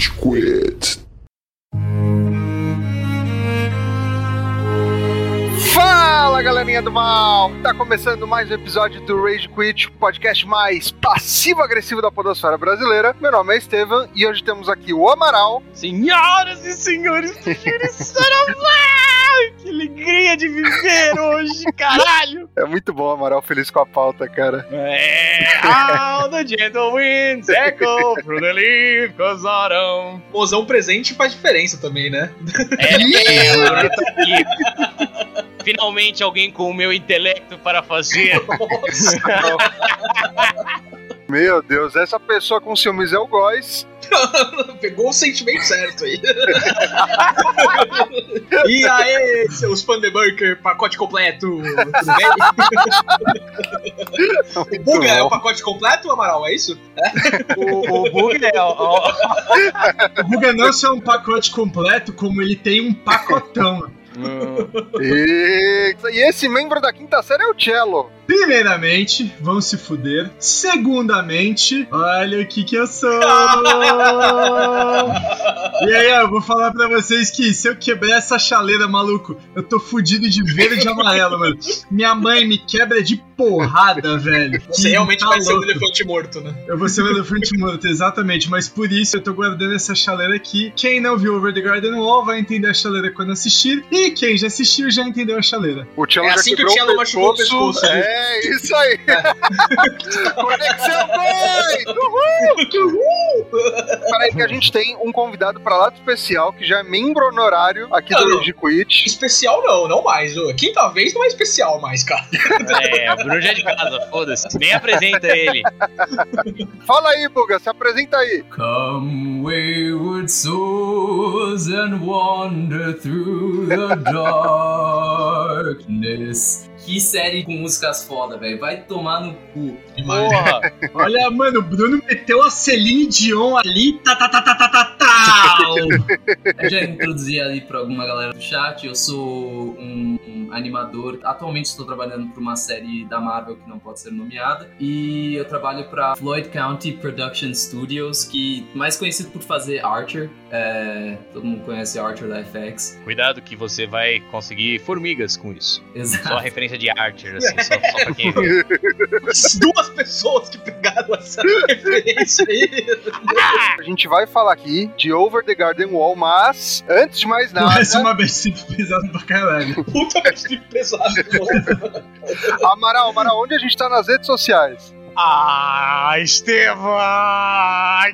Rage Quit. Fala galerinha do mal! Tá começando mais um episódio do Rage Quit, o podcast mais passivo-agressivo da podosfera brasileira. Meu nome é Estevam e hoje temos aqui o Amaral. Senhoras e senhores, que alegria de viver hoje, caralho! É muito bom, Amaral, feliz com a pauta, cara. É, all the gentle winds echo through the cause autumn. Mozão presente faz diferença também, né? É, é, eu tô aqui. Finalmente alguém com o meu intelecto para fazer. Meu Deus, essa pessoa com ciúmes é o Góis. Pegou o sentimento certo aí. e aí, seus Fundeburker, pacote completo. Tudo bem? o Buga é o pacote completo, Amaral? É isso? O, o bug é. ó, ó, O Buga não só é um pacote completo, como ele tem um pacotão. E... e esse membro da quinta série é o Cello. Primeiramente, vão se fuder. Segundamente, olha o que que eu sou. e aí, eu vou falar pra vocês que se eu quebrar essa chaleira, maluco, eu tô fudido de verde e amarelo, mano. Minha mãe me quebra de porrada, velho. Você Que realmente tá vai ser um louco. elefante morto, né? Eu vou ser um elefante morto, exatamente. Mas por isso eu tô guardando essa chaleira aqui. Quem não viu Over the Garden Wall vai entender a chaleira quando assistir. E quem já assistiu já entendeu a chaleira. O É assim que o Cello machucou o pescoço? É, isso aí. Conexão Góis! Uhul! Peraí que a gente tem um convidado pra lá do especial, que já é membro honorário aqui do Não, não. Rage Quit. Especial não, não mais. Quinta vez não é especial mais, cara. é, o Bruno já é de casa, foda-se. Nem apresenta ele. Fala aí, Buga, se apresenta aí. Come, wayward souls, and wander through the darkness. Que série com músicas foda, velho. Vai tomar no cu. Porra. Olha, mano, o Bruno meteu a Celine Dion ali. Tá, tá, tá, tá, tá, tá, Eu já introduzi ali pra alguma galera do chat. Eu sou um, um animador. Atualmente estou trabalhando para uma série da Marvel que não pode ser nomeada. E eu trabalho para Floyd County Production Studios, que mais conhecido por fazer Archer. É, todo mundo conhece Archer da FX. Cuidado que você vai conseguir formigas com isso. Só a Exato. referência de Archer, assim, só, só pra quem duas pessoas que pegaram essa referência aí. A gente vai falar aqui de Over the Garden Wall, mas antes de mais nada, Parece uma BC pesada pra caralho. Puta vestido pesado. Amaral, Amaral, onde a gente tá nas redes sociais? Ah, Estevam!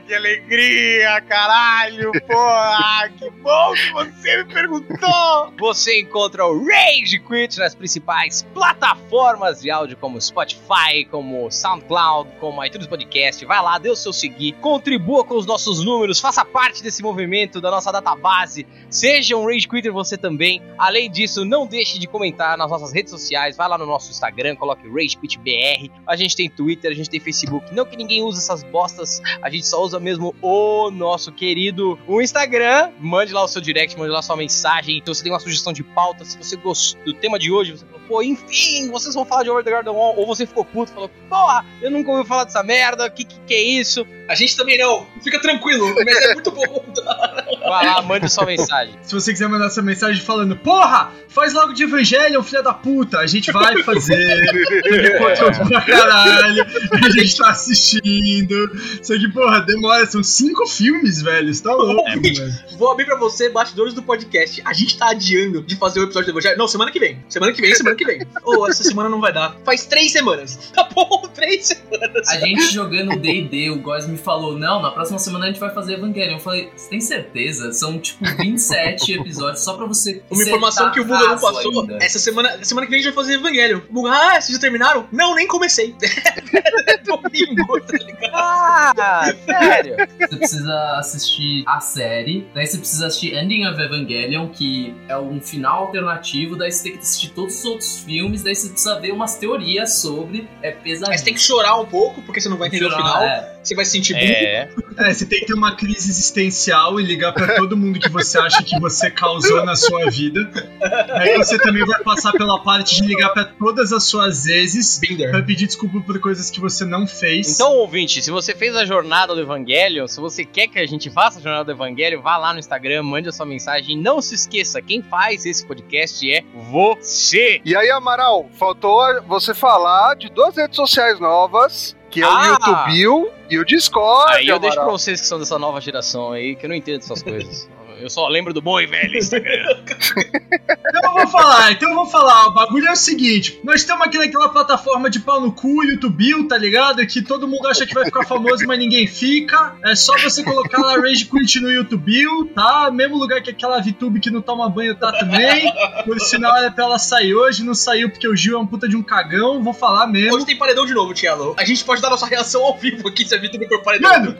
Que alegria, caralho! Porra, que bom que você me perguntou! Você encontra o Rage Quit nas principais plataformas de áudio como Spotify, como SoundCloud, como iTunes Podcast. Vai lá, dê o seu seguir, contribua com os nossos números, faça parte desse movimento da nossa database. Seja um Rage Quitter você também. Além disso, não deixe de comentar nas nossas redes sociais. Vai lá no nosso Instagram, coloque Rage Quit BR. A gente tem Twitter, a gente tem Facebook. Não que ninguém use essas bostas, a gente só usa mesmo o nosso querido o Instagram. Mande lá o seu direct, mande lá sua mensagem. Se você tem uma sugestão de pauta, se você gostou do tema de hoje, você pô, enfim, vocês vão falar de Over the Garden Wall, ou você ficou puto, falou, porra, eu nunca ouvi falar dessa merda, que que, que é isso? A gente também não. Fica tranquilo. Mas é muito bom. Vai lá, mande sua mensagem. Se você quiser mandar essa mensagem falando, porra, faz logo de Evangelho, filha da puta, a gente vai fazer. Porque conteúdo pra caralho, a gente tá assistindo. Só que, porra, demora, são cinco filmes, velho. Você tá louco, É, velho. Vou abrir pra você, bastidores do podcast. A gente tá adiando de fazer o episódio do Evangelho. Não, semana que vem. Semana que vem, semana que vem. Ô, essa semana não vai dar. Faz três semanas. Tá bom, três semanas. A gente jogando D&D, o Góis me falou, não, na próxima semana a gente vai fazer Evangelion. Eu falei, você tem certeza? São, tipo, 27 episódios só pra você Uma informação que o Buga não passou. ainda. Essa semana, semana que vem a gente vai fazer Evangelho. O Buga, ah, vocês já terminaram? Não, nem comecei. Domingo, tá ligado? Ah, sério? Você precisa assistir a série, daí você precisa assistir Ending of Evangelion, que é um final alternativo, daí você tem que assistir todos os outros filmes, daí você precisa ver umas teorias sobre, é pesadíssimo. Mas tem que chorar um pouco, porque você não vai entender Chorar, o final. é. Você vai se sentir burro. É. É, você tem que ter uma crise existencial e ligar pra todo mundo que você acha que você causou na sua vida. Aí você também vai passar pela parte de ligar pra todas as suas exes Binder. pra pedir desculpa por coisas que você não fez. Então, ouvinte, se você fez a jornada do Evangelho, se você quer que a gente faça a jornada do Evangelho, vá lá no Instagram, mande a sua mensagem. E não se esqueça, quem faz esse podcast é você. E aí, Amaral, faltou você falar de duas redes sociais novas, que é o Ah! YouTube e o Discord. Aí eu deixo pra Amaral. vocês que são dessa nova geração aí, que eu não entendo essas coisas. Eu só lembro do bom e velho Instagram. Então eu vou falar, então eu vou falar. O bagulho é o seguinte: nós estamos aqui naquela plataforma de pau no cu, YouTube, tá ligado? Que todo mundo acha que vai ficar famoso, mas ninguém fica. É só você colocar lá Rage Quit no YouTube, tá? Mesmo lugar que aquela VTube que não toma banho tá também. Por sinal, era pra ela sair hoje, não saiu porque o Gil é um puta de um cagão, vou falar mesmo. Hoje tem paredão de novo, Tielo. A gente pode dar nossa reação ao vivo aqui se a Vitor for paredão. Mano,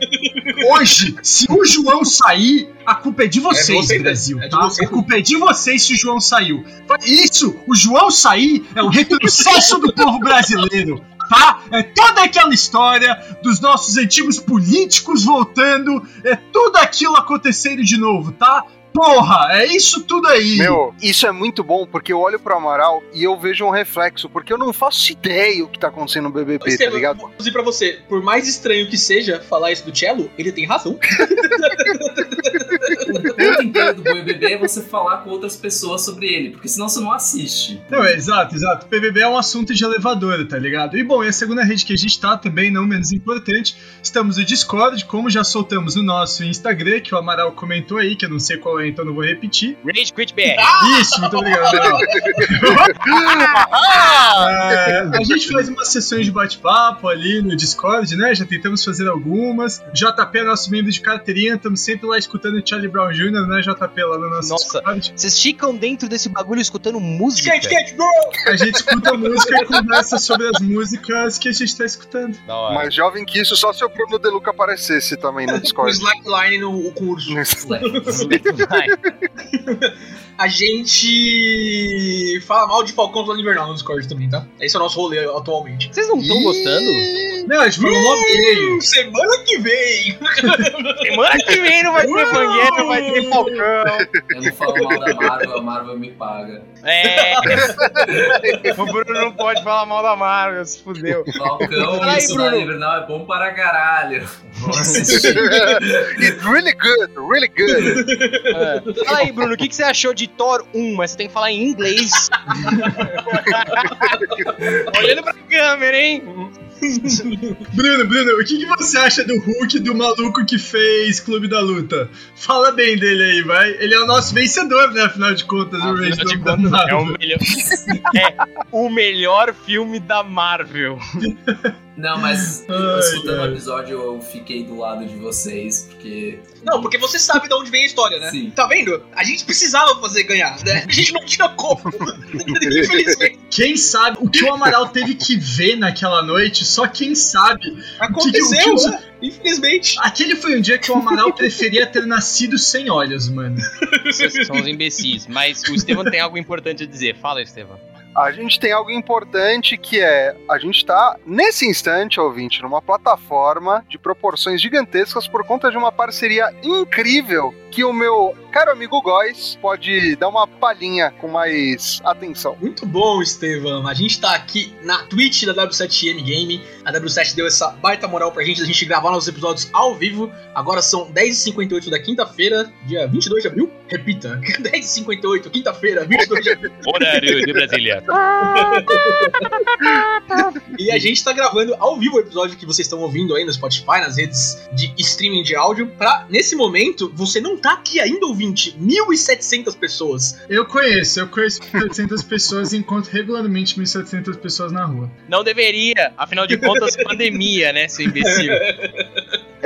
hoje, se o João sair, a culpa é de vocês, É vocês, Brasil, é tá? vocês. A culpa é de vocês se o João saiu. Isso, o João sair é o retrocesso do povo brasileiro, tá? É toda aquela história dos nossos antigos políticos voltando, é tudo aquilo acontecendo de novo, tá? Porra, é isso tudo aí. Meu, isso é muito bom, porque eu olho pro Amaral e eu vejo um reflexo, porque eu não faço ideia o que tá acontecendo no BBB, tá Estevam, ligado? vou dizer pra você, por mais estranho que seja falar isso do Cello, ele tem razão. O ponto inteiro do BBB é você falar com outras pessoas sobre ele, porque senão você não assiste. Não, é, exato, exato. PBB é um assunto de elevador, tá ligado? E bom, e a segunda rede que a gente tá também, não menos importante, estamos no Discord, como já soltamos no nosso Instagram, que o Amaral comentou aí, que eu não sei qual é, então não vou repetir. Rage Quit BR. Isso, muito obrigado, Amaral. É, a gente faz umas sessões de bate-papo ali no Discord, né? Já tentamos fazer algumas. JP é nosso membro de carteirinha, estamos sempre lá escutando o Charlie Brown Jr., né, JP, lá no nosso Nossa. Discord. Vocês ficam dentro desse bagulho escutando música? Skate, skate, bro! A gente escuta música e conversa sobre as músicas que a gente tá escutando. Mais jovem que isso, só se o Bruno Deluca aparecesse também no Discord. slackline no curso. Vai. A gente fala mal de Falcão do Invernal no Discord também, tá? Esse é o nosso rolê atualmente. Vocês não estão gostando? Não, a gente falou mó bem. Hum, semana que vem! Semana que vem não vai ter Evangelho, vai ter Falcão. Eu não falo mal da Marvel, a Marvel me paga. É. o Bruno não pode falar mal da Marvel, se fudeu. Falcão Fala aí, Bruno. Invernal é bom para caralho. It's really good, really good. É. Fala aí, Bruno, o que, que você achou de Thor 1? Mas você tem que falar em inglês. Olhando pra câmera, hein? Bruno, Bruno, o que, que você acha do Hulk, do maluco que fez Clube da Luta? Fala bem dele aí, vai. Ele é o nosso vencedor, né? Afinal de contas, o Rage Afinal de Clube da contas, é o Marvel. melhor. É o melhor filme da Marvel. Não, mas Ai, escutando o episódio eu fiquei do lado de vocês, porque. Não, porque você sabe de onde vem a história, né? Sim. Tá vendo? A gente precisava fazer ganhar, né? A gente não tinha como. Infelizmente. Quem sabe o que o Amaral teve que ver naquela noite, só quem sabe. Aconteceu, que- né? Infelizmente. Aquele foi um dia que o Amaral preferia ter nascido sem olhos, mano. Vocês são os imbecis. Mas o Estevam tem algo importante a dizer. Fala, Estevam. A gente tem algo importante que é: a gente tá, nesse instante, ouvinte, numa plataforma de proporções gigantescas por conta de uma parceria incrível que o meu caro amigo Góis pode dar uma palhinha com mais atenção. Muito bom, Estevam. A gente tá aqui na Twitch da W7M Game. A W7 deu essa baita moral pra gente, a gente gravar nossos episódios ao vivo. Agora são 10h58 da quinta-feira, dia 22 de abril. Repita, 10h58, quinta-feira, 22 de abril. Horário de Brasília. E a gente tá gravando ao vivo o episódio que vocês estão ouvindo aí no Spotify, nas redes de streaming de áudio. Pra, nesse momento, você não tá aqui ainda, ouvinte. 1.700 pessoas. Eu conheço, eu conheço 700 pessoas e encontro regularmente 1.700 pessoas na rua. Não deveria. Afinal de contas, pandemia, né, seu imbecil?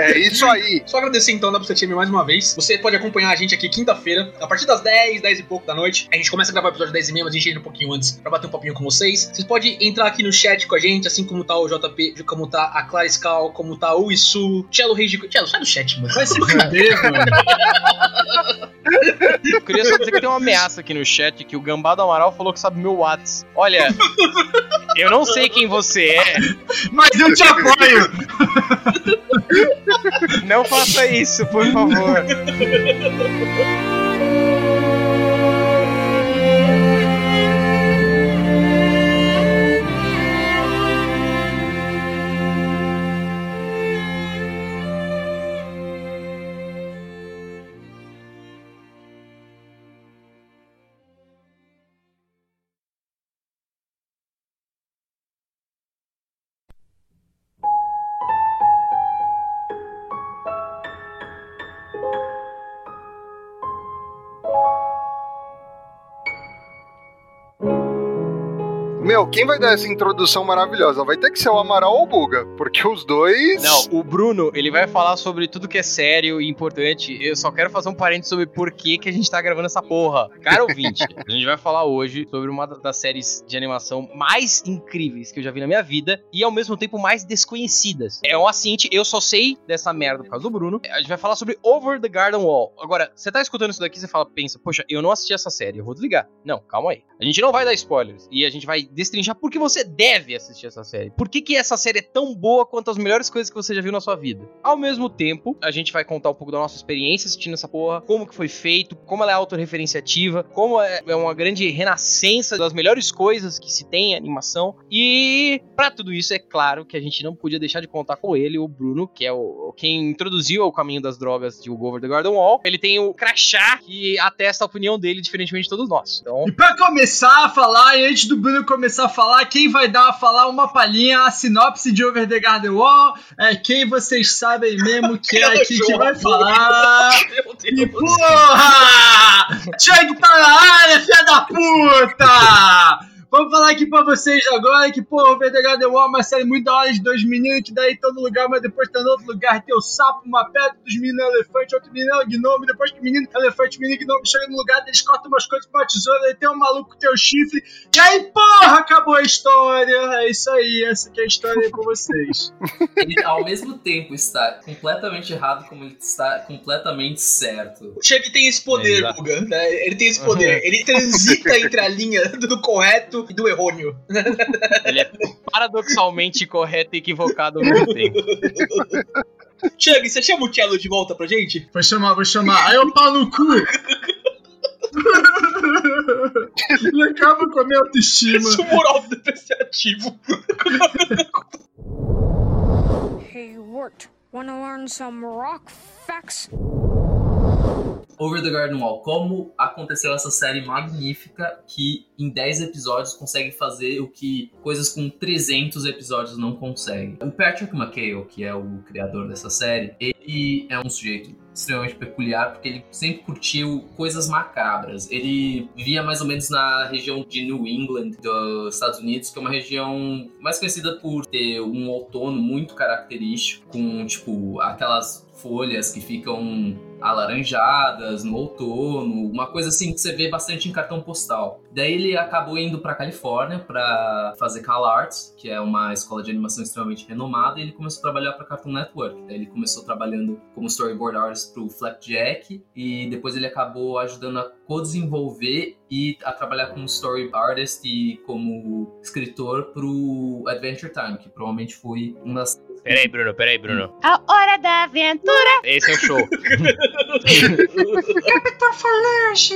É isso aí. Só agradecer então da WCTM mais uma vez. Você pode acompanhar a gente aqui quinta-feira, a partir das 10, 10 e pouco da noite. A gente começa a gravar o episódio 10 e meia, mas a gente entra um pouquinho antes pra bater um papinho com vocês. Vocês podem entrar aqui no chat com a gente, assim como tá o JP, como tá a Clara Scal, como tá o Isu, Cello Reis de. Cello, sai do chat, mano. Vai se fuder, mano. Eu queria só dizer que tem uma ameaça aqui no chat que o Gambá do Amaral falou que sabe meu Whats. Olha, eu não sei quem você é, Mas eu te apoio. Não faça isso, por favor. Meu, quem vai dar essa introdução maravilhosa? Vai ter que ser o Amaral ou o Buga, porque os dois. Não, o Bruno, ele vai falar sobre tudo que é sério e importante. Eu só quero fazer um parênteses sobre por que, que a gente tá gravando essa porra. Cara ouvinte, a gente vai falar hoje sobre uma da- das séries de animação mais incríveis que eu já vi na minha vida e ao mesmo tempo mais desconhecidas. É um assinte, eu só sei dessa merda por causa do Bruno. A gente vai falar sobre Over the Garden Wall. Agora, você tá escutando isso daqui, você fala, pensa, poxa, eu não assisti essa série, eu vou desligar. Não, calma aí. A gente não vai dar spoilers e a gente vai destrinchar por que você deve assistir essa série. Por que, que essa série é tão boa quanto as melhores coisas que você já viu na sua vida. Ao mesmo tempo, a gente vai contar um pouco da nossa experiência assistindo essa porra, como que foi feito, como ela é autorreferenciativa, como é é uma grande renascença das melhores coisas que se tem em animação. E pra tudo isso, é claro que a gente não podia deixar de contar com ele, o Bruno, que é o quem introduziu ao caminho das drogas de Go Over the Garden Wall. Ele tem o crachá que atesta a opinião dele, diferentemente de todos nós. Então, E pra começar a falar, antes do Bruno começar a falar, quem vai dar a falar uma palhinha, a sinopse de Over the Garden Wall, é quem vocês sabem mesmo que é aqui que vai falar. E porra! Chug tá na área, filha da puta! Vamos falar aqui pra vocês agora que, pô, o Verdegar Wall é uma série muito da hora de dois meninos que daí estão no lugar, mas depois tá no outro lugar. Tem o sapo, uma pedra, dos meninos é elefante, outro menino é gnomo, depois que o menino é elefante, o menino gnomo chega no lugar, eles cortam umas coisas com uma tesoura, aí tem um maluco que tem o chifre, e aí, porra, acabou a história. É isso aí, essa aqui é a história aí pra vocês. Ele, ao mesmo tempo, está completamente errado, como ele está completamente certo. O Chuck tem esse poder, Exato. Guga. né? Ele tem esse poder. Ele transita entre a linha do correto e do errôneo. ele é paradoxalmente correto e equivocado ao mesmo tempo. Chuck, você chama o Cello de volta pra gente? Vou chamar, vou chamar. Aí eu pau no cu. Ele acaba com a minha autoestima. Esse moral depreciativo. Hey, Wart, wanna learn some rock facts? Over the Garden Wall, como aconteceu essa série magnífica que em 10 episódios consegue fazer o que coisas com 300 episódios não conseguem. O Patrick McHale, que é o criador dessa série, ele é um sujeito extremamente peculiar porque ele sempre curtiu coisas macabras. Ele vivia mais ou menos na região de New England, dos Estados Unidos, que é uma região mais conhecida por ter um outono muito característico, com tipo aquelas folhas que ficam alaranjadas no outono, uma coisa assim que você vê bastante em cartão postal. Daí ele acabou indo para Califórnia para fazer Cal Arts, que é uma escola de animação extremamente renomada, e ele começou a trabalhar para Cartoon Network. Daí ele começou trabalhando como storyboard artist pro Flapjack e depois ele acabou ajudando a co-desenvolver e a trabalhar como story artist e como escritor pro Adventure Time, que provavelmente foi uma das Peraí, Bruno, peraí, Bruno. A hora da aventura. Esse é o show. Capitão Falange!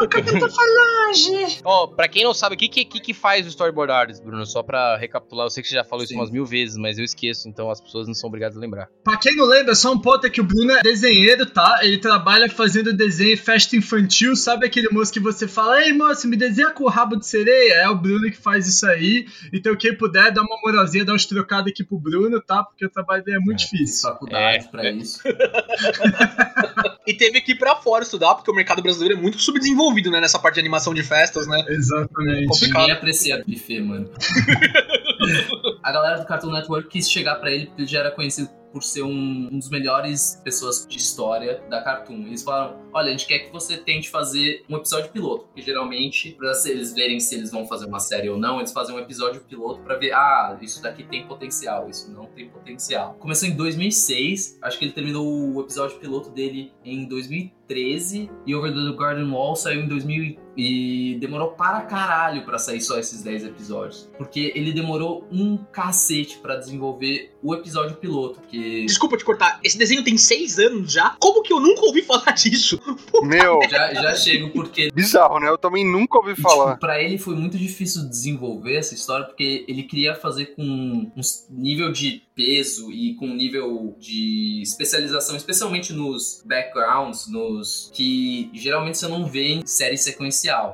O Capitão Falange! Ó, pra quem não sabe, o que, que, que que faz o storyboard artist, Bruno? Só pra recapitular, eu sei que você já falou isso Sim. umas mil vezes, mas eu esqueço, então as pessoas não são obrigadas a lembrar. Pra quem não lembra, só um ponto é que o Bruno é desenheiro, tá? Ele trabalha fazendo desenho em festa infantil. Sabe aquele moço que você fala, ei moço, me desenha com o rabo de sereia? É o Bruno que faz isso aí. Então quem puder, dá uma moralzinha, dá uns trocados aqui pro Bruno, tá? Porque o trabalho dele é muito fiz difícil. faculdade É, pra é. isso. E teve que ir pra fora estudar, porque o mercado brasileiro é muito subdesenvolvido, né? Nessa parte de animação de festas, né? Exatamente. Complicado. Ninguém aprecia buffet, mano. a galera do Cartoon Network quis chegar pra ele porque ele já era conhecido por ser um, um dos melhores pessoas de história da Cartoon. Eles falaram: olha, a gente quer que você tente fazer um episódio piloto, porque geralmente, pra eles verem se eles vão fazer uma série ou não, eles fazem um episódio piloto para ver, ah, isso daqui tem potencial, isso não tem potencial. Começou em 2006, acho que ele terminou o episódio piloto dele em 2013 e Over the Garden Wall saiu em 2000 e demorou para caralho para sair só esses 10 episódios, porque ele demorou um cacete para desenvolver o episódio piloto, que Desculpa te cortar, esse desenho tem seis anos já? Como que eu nunca ouvi falar disso? Meu, já, já chego porque bizarro, né? Eu também nunca ouvi falar. Tipo, pra ele foi muito difícil desenvolver essa história, porque ele queria fazer com um nível de peso e com um nível de especialização, especialmente nos backgrounds, nos que geralmente você não vê em série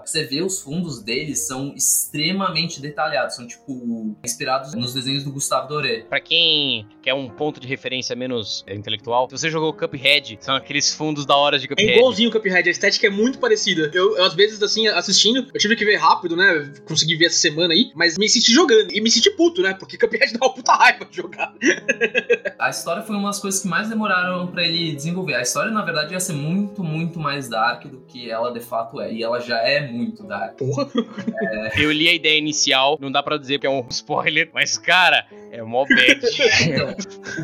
Você vê os fundos deles são extremamente detalhados, são tipo inspirados nos desenhos do Gustavo Doré. Pra quem quer um ponto de referência menos é, intelectual, se você jogou Cuphead, são aqueles fundos da hora de É Cuphead. igualzinho o Cuphead, a estética é muito parecida. Eu, eu, às vezes, assim, assistindo, eu tive que ver rápido, né? Consegui ver essa semana aí, mas me senti jogando. E me senti puto, né? Porque Cuphead dá uma puta raiva de jogar. A história foi uma das coisas que mais demoraram pra ele desenvolver. A história, na verdade, ia ser muito, muito mais dark do que ela de fato é. E ela já é muito dark. Porra. Eu li a ideia inicial, não dá pra dizer que é um spoiler, mas cara, é mó bad. Então,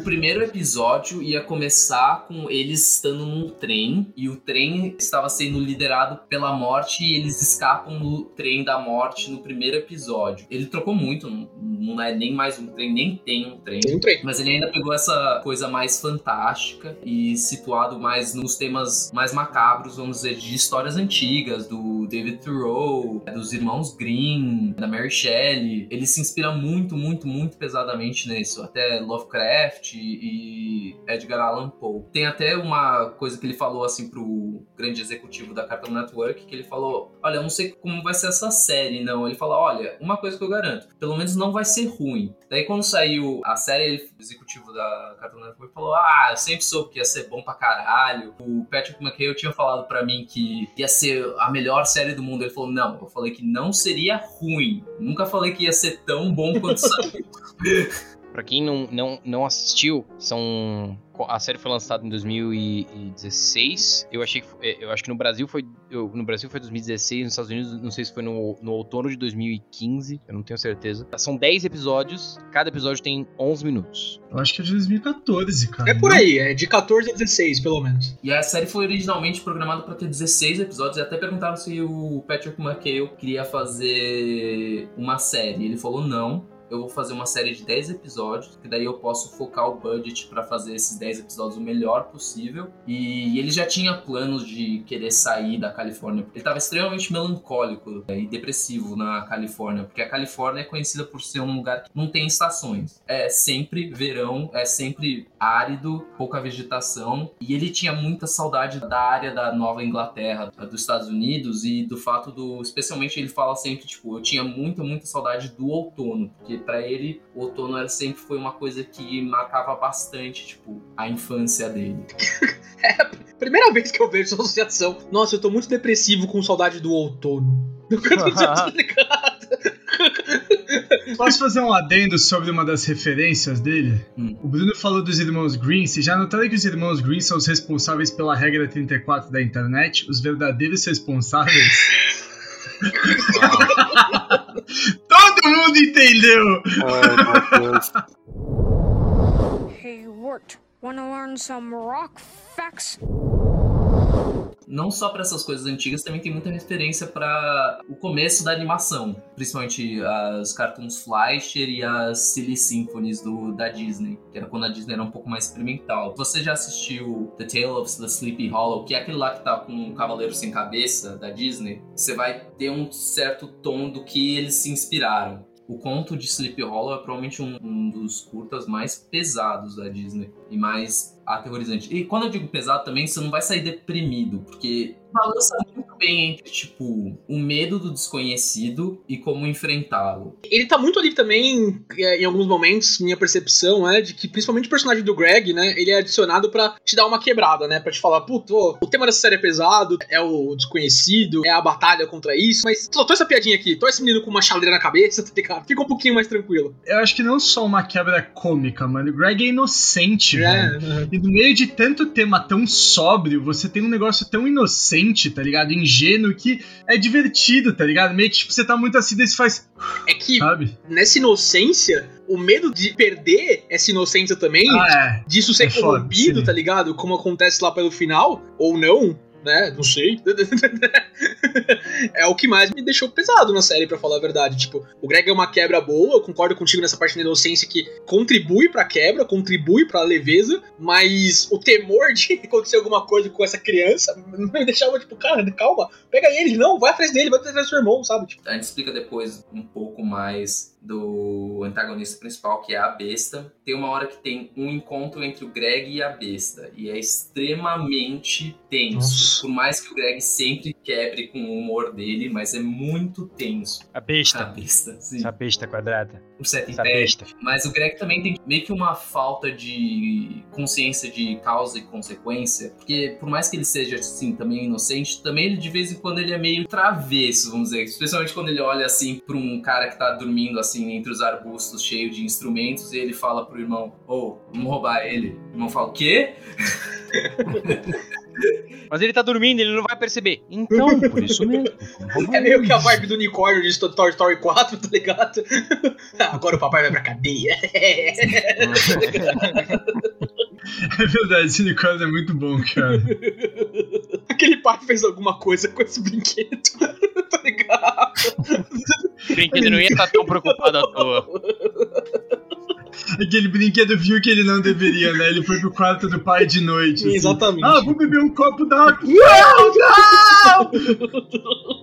o primeiro episódio ia começar com eles estando num trem e o trem estava sendo liderado pela morte e eles escapam no trem da morte no primeiro episódio. Ele trocou muito, não, não é nem mais um trem, nem tem um trem. Tem um trem. Mas ele ainda pegou essa coisa mais fantástica e situado mais nos temas mais macabros, vamos dizer, de histórias antigas, do David Thoreau, dos irmãos Grimm, da Mary Shelley. Ele se inspira muito, muito, muito pesadamente nisso. Até Lovecraft e Edgar Allan Poe. Tem até uma coisa que ele falou assim pro grande executivo da Cartoon Network, que ele falou, olha, eu não sei como vai ser essa série, não. Ele falou, olha, uma coisa que eu garanto, pelo menos não vai ser ruim. Daí quando saiu a série, ele, o executivo da Cartoon Network falou, ah, eu sempre soube que ia ser bom pra caralho. O Patrick McHale tinha falado pra mim que ia ser a melhor série do mundo. Ele falou, não, eu falei que não seria ruim. Nunca falei que ia ser tão bom quanto saiu. Pra quem não, não, não assistiu, são. A série foi lançada em 2016. Eu achei que, eu acho que no Brasil foi eu, no Brasil foi 2016, nos Estados Unidos não sei se foi no, no outono de 2015, eu não tenho certeza. São 10 episódios, cada episódio tem 11 minutos. Eu acho que é de 2014, cara. É por aí, é de 14 a 16, pelo menos. E a série foi originalmente programada para ter 16 episódios e até perguntaram se o Patrick McHale queria fazer uma série. Ele falou não eu vou fazer uma série de 10 episódios, que daí eu posso focar o budget para fazer esses 10 episódios o melhor possível. E ele já tinha planos de querer sair da Califórnia, ele estava extremamente melancólico né, e depressivo na Califórnia, porque a Califórnia é conhecida por ser um lugar que não tem estações. É sempre verão, é sempre árido, pouca vegetação, e ele tinha muita saudade da área da Nova Inglaterra, dos Estados Unidos e do fato do, especialmente ele fala sempre tipo, eu tinha muita muita saudade do outono, porque para ele o outono era sempre foi uma coisa que marcava bastante, tipo, a infância dele. é a primeira vez que eu vejo essa associação. Nossa, eu tô muito depressivo com saudade do outono. Posso fazer um adendo sobre uma das referências dele? Hum. O Bruno falou dos irmãos Green. Vocês já notaram que os irmãos Green são os responsáveis pela regra 34 da internet? Os verdadeiros responsáveis? Todo mundo entendeu! Ai, meu Deus. Hey, Wart, wanna learn some rock facts? Não só para essas coisas antigas, também tem muita referência para o começo da animação, principalmente as cartoons Fleischer e as Silly Symphonies do, da Disney, que era quando a Disney era um pouco mais experimental. Você já assistiu The Tale of the Sleepy Hollow, que é aquele lá que tá com o Cavaleiro Sem Cabeça da Disney? Você vai ter um certo tom do que eles se inspiraram. O conto de Sleepy Hollow é provavelmente um, um, dos curtas mais pesados da Disney e mais aterrorizante. E quando eu digo pesado também, você não vai sair deprimido, porque balança bem entre, tipo, o medo do desconhecido e como enfrentá-lo. Ele tá muito ali também, é, em alguns momentos, minha percepção é de que, principalmente o personagem do Greg, né, ele é adicionado pra te dar uma quebrada, né, pra te falar, puto, o tema dessa série é pesado, é o desconhecido, é a batalha contra isso, mas tô essa piadinha aqui, tô esse menino com uma chaleira na cabeça, tá ligado? Fica um pouquinho mais tranquilo. Eu acho que não só uma quebra cômica, mano. O Greg é inocente, É, velho. E no meio de tanto tema tão sóbrio, você tem um negócio tão inocente, tá ligado? Ingênuo que é divertido, tá ligado? Meio que tipo, você tá muito assim, daí você faz, é que sabe? nessa inocência, o medo de perder essa inocência também, Ah, disso ser é foda, corrompido, sim. tá ligado? Como acontece lá pelo final, ou não, né? Não sei. é o que mais me deixou pesado na série, pra falar a verdade. Tipo, o Greg é uma quebra boa, eu concordo contigo nessa parte da inocência que contribui pra quebra, contribui pra leveza, mas o temor de acontecer alguma coisa com essa criança me deixava, tipo, cara, calma, pega ele, não, vai atrás dele, vai atrás do seu irmão, sabe? Tipo, A gente explica depois um pouco mais do antagonista principal, que é a besta. Tem uma hora que tem um encontro entre o Greg e a besta. E é extremamente tenso. Nossa. Por mais que o Greg sempre quebre com o humor dele, mas é muito tenso. A A besta. besta, sim. Essa besta quadrada. O set besta. Mas o Greg também tem meio que uma falta de consciência de causa e consequência. Porque por mais que ele seja, assim, também inocente, também ele de vez em quando ele é meio travesso, vamos dizer. Especialmente quando ele olha, assim, pra um cara que tá dormindo, assim, entre os arbustos, cheio de instrumentos, e ele fala pro irmão, ô, vamos roubar ele. O irmão fala, o quê? Mas ele tá dormindo, ele não vai perceber. Então, por isso mesmo. é meio que a vibe do unicórnio de Toy Story 4, tá ligado? Agora o papai vai pra cadeia. É verdade, esse unicórnio é muito bom, cara. Aquele pai fez alguma coisa com esse brinquedo, tá ligado? O brinquedo não ia estar tão preocupado à toa. Aquele brinquedo viu que ele não deveria, né? Ele foi pro quarto do pai de noite. assim. Exatamente. Ah, vou beber um copo d'água. Não, não!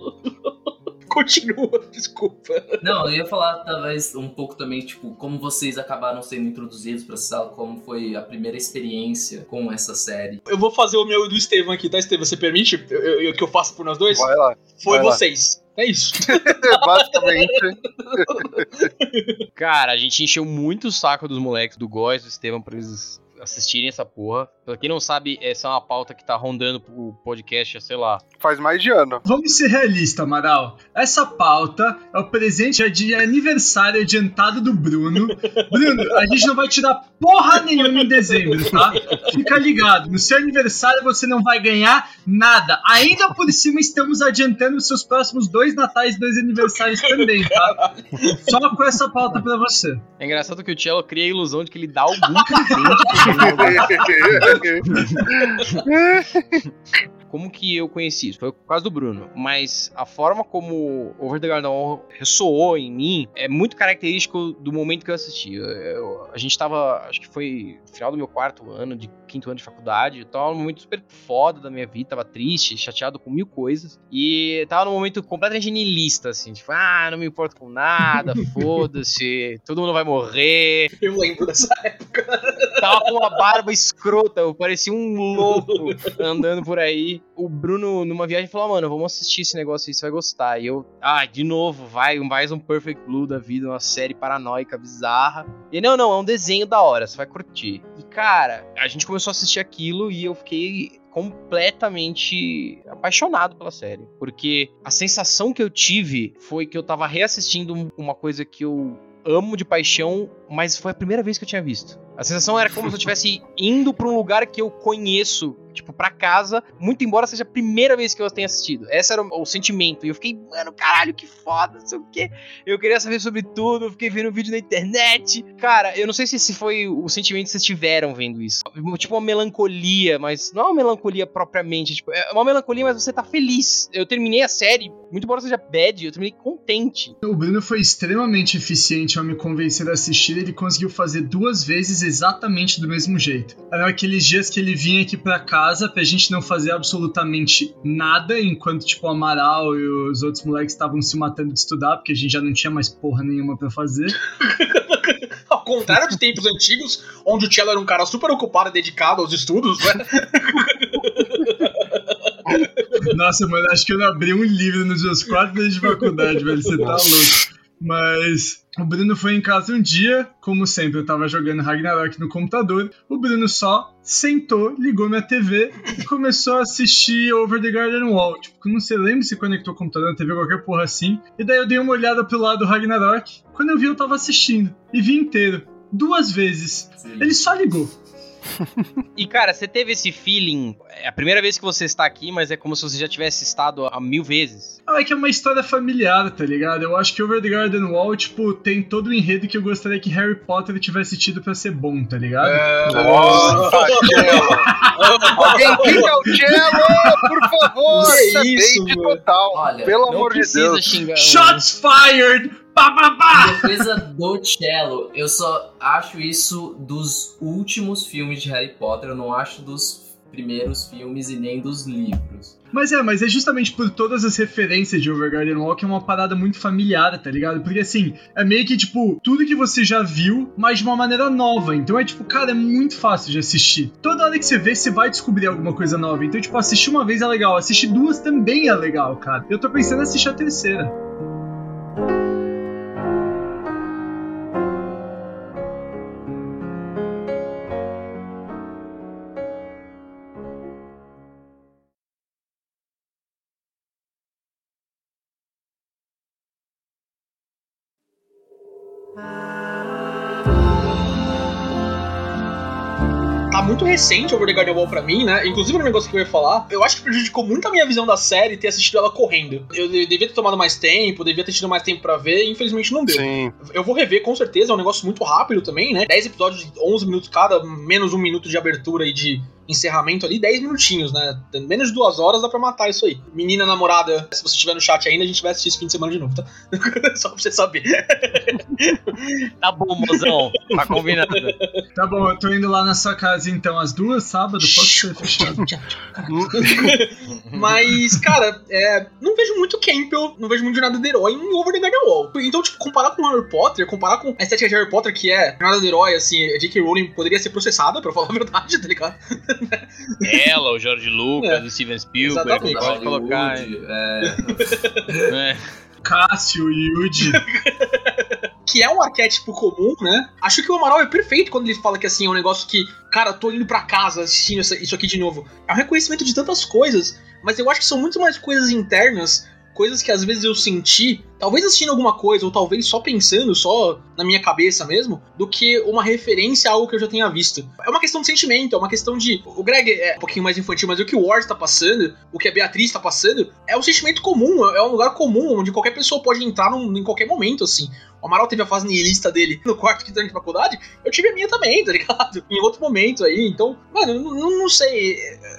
Continua, desculpa. Não, eu ia falar talvez um pouco também, tipo, como vocês acabaram sendo introduzidos pra essa sala, como foi a primeira experiência com essa série. Eu vou fazer o meu e do Estevam aqui, tá, Estevam? Você permite eu- eu- que eu faça por nós dois? Vai lá. Foi vai lá. vocês. É isso. Basicamente. Cara, a gente encheu muito o saco dos moleques do Góis, do Estevam, pra eles assistirem essa porra. Pra quem não sabe, essa é uma pauta que tá rondando pro podcast, sei lá. Faz mais de ano. Vamos ser realistas, Amaral. Essa pauta é o presente de aniversário adiantado do Bruno. Bruno, a gente não vai te dar porra nenhuma em dezembro, tá? Fica ligado. No seu aniversário você não vai ganhar nada. Ainda por cima, estamos adiantando os seus próximos dois natais e dois aniversários também, tá? Só com essa pauta pra você. É engraçado que o Cello cria a ilusão de que ele dá algum presente. Como que eu conheci isso? Foi por causa do Bruno. Mas a forma como Over the Garden Wall ressoou em mim é muito característico do momento que eu assisti. Eu- eu- a gente tava, acho que foi final do meu quarto ano, de quinto ano de faculdade. Eu tava num momento super foda da minha vida, tava triste, chateado com mil coisas. E tava num momento completamente niilista, assim, tipo, ah, não me importo com nada, foda-se, todo mundo vai morrer. Eu lembro dessa época. Tava com uma barba escrota, eu parecia um louco andando por aí. O Bruno, numa viagem, falou: "Ah, mano, vamos assistir esse negócio aí, você vai gostar. E eu, ah, de novo, vai, mais um Perfect Blue da vida, uma série paranoica, bizarra. E não, não, é um desenho da hora, você vai curtir. E cara, a gente começou a assistir aquilo e eu fiquei completamente apaixonado pela série. Porque a sensação que eu tive foi que eu tava reassistindo uma coisa que eu amo de paixão, mas foi a primeira vez que eu tinha visto. A sensação era como se eu estivesse indo pra um lugar que eu conheço, tipo, pra casa, muito embora seja a primeira vez que eu tenha assistido. Esse era o, o sentimento. E eu fiquei, mano, caralho, que foda, não sei o quê. Eu queria saber sobre tudo, eu fiquei vendo vídeo na internet. Cara, eu não sei se esse foi o sentimento que vocês tiveram vendo isso. Tipo, uma melancolia, mas não é uma melancolia propriamente. Tipo, é uma melancolia, mas você tá feliz. Eu terminei a série, muito embora seja bad, eu terminei contente. O Bruno foi extremamente eficiente ao me convencer a assistir. Ele conseguiu fazer duas vezes exatamente do mesmo jeito. Eram aqueles dias que ele vinha aqui pra casa pra gente não fazer absolutamente nada, enquanto, tipo, o Amaral e os outros moleques estavam se matando de estudar, porque a gente já não tinha mais porra nenhuma pra fazer. Ao contrário de tempos antigos, onde o Cello era um cara super ocupado e dedicado aos estudos, né? Nossa, mano, acho que eu não abri um livro nos meus quatro meses de faculdade, velho. Você tá louco. Mas o Bruno foi em casa um dia, como sempre, eu tava jogando Ragnarok no computador. O Bruno só sentou, ligou minha TV e começou a assistir Over the Garden Wall. Tipo, não sei, lembra se conectou o computador na TV, qualquer porra assim. E daí eu dei uma olhada pro lado do Ragnarok. Quando eu vi, eu tava assistindo. E vi inteiro. Duas vezes. Ele só ligou. E cara, você teve esse feeling. É a primeira vez que você está aqui, mas é como se você já tivesse estado há mil vezes. Ah, é que é uma história familiar, tá ligado? Eu acho que Over the Garden Wall, tipo, tem todo o enredo que eu gostaria que Harry Potter tivesse tido pra ser bom, tá ligado? É, Nossa, Cello! Alguém quita o Cello, por favor! Que Isso é isso, total. Olha, Pelo amor de precisa Deus. xingar. Shots fired! Pá, pá, pá! Em defesa do cello, eu só acho isso dos últimos filmes de Harry Potter, eu não acho dos primeiros filmes e nem dos livros. Mas é, mas é justamente por todas as referências de Over Garden Wall que é uma parada muito familiar, tá ligado? Porque assim, é meio que tipo, tudo que você já viu, mas de uma maneira nova. Então é tipo, cara, é muito fácil de assistir. Toda hora que você vê, você vai descobrir alguma coisa nova. Então, tipo, assistir uma vez é legal, assistir duas também é legal, cara. Eu tô pensando em assistir a terceira. Muito recente Over the Garden Wall pra mim, né? Inclusive, um negócio que eu ia falar, eu acho que prejudicou muito a minha visão da série ter assistido ela correndo. Eu de- devia ter tomado mais tempo, devia ter tido mais tempo pra ver, e infelizmente não deu. Sim. Eu vou rever com certeza, é um negócio muito rápido também, né? 10 episódios de 11 minutos cada, menos um minuto de abertura e de encerramento ali, 10 minutinhos, né? Menos de duas horas dá pra matar isso aí. Menina namorada, se você estiver no chat ainda, a gente vai assistir esse fim de semana de novo, tá? Só pra você saber. Tá bom, mozão. Tá combinado. Tá bom, eu tô indo lá na sua casa então, às duas, sábado, pode ser fechado. Mas, cara, é, não vejo muito Campbell, não vejo muito de nada de herói em Over the Garden Wall. Então, tipo, comparar com Harry Potter, comparar com a estética de Harry Potter, que é nada de herói, assim, a J.K. Rowling poderia ser processada, pra falar a verdade, tá ligado? Ela, o Jorge Lucas, É, o Steven Spielberg, exatamente. pode colocar. É, É. Cássio, Yuji. Que é um arquétipo comum, né? Acho que o Amaral é perfeito quando ele fala que assim é um negócio que, cara, tô indo pra casa assistindo isso aqui de novo. É um reconhecimento de tantas coisas, mas eu acho que são muito mais coisas internas, coisas que às vezes eu senti, talvez assistindo alguma coisa, ou talvez só pensando, só na minha cabeça mesmo, do que uma referência a algo que eu já tenha visto. É uma questão de sentimento, é uma questão de. O Greg é um pouquinho mais infantil, mas o que o Ward tá passando, o que a Beatriz tá passando, é um sentimento comum, é um lugar comum, onde qualquer pessoa pode entrar num- em qualquer momento, assim. O Amaral teve a fase nihilista dele no quarto que tá de faculdade, eu tive a minha também, tá ligado? Em outro momento aí, então, mano, não, não sei.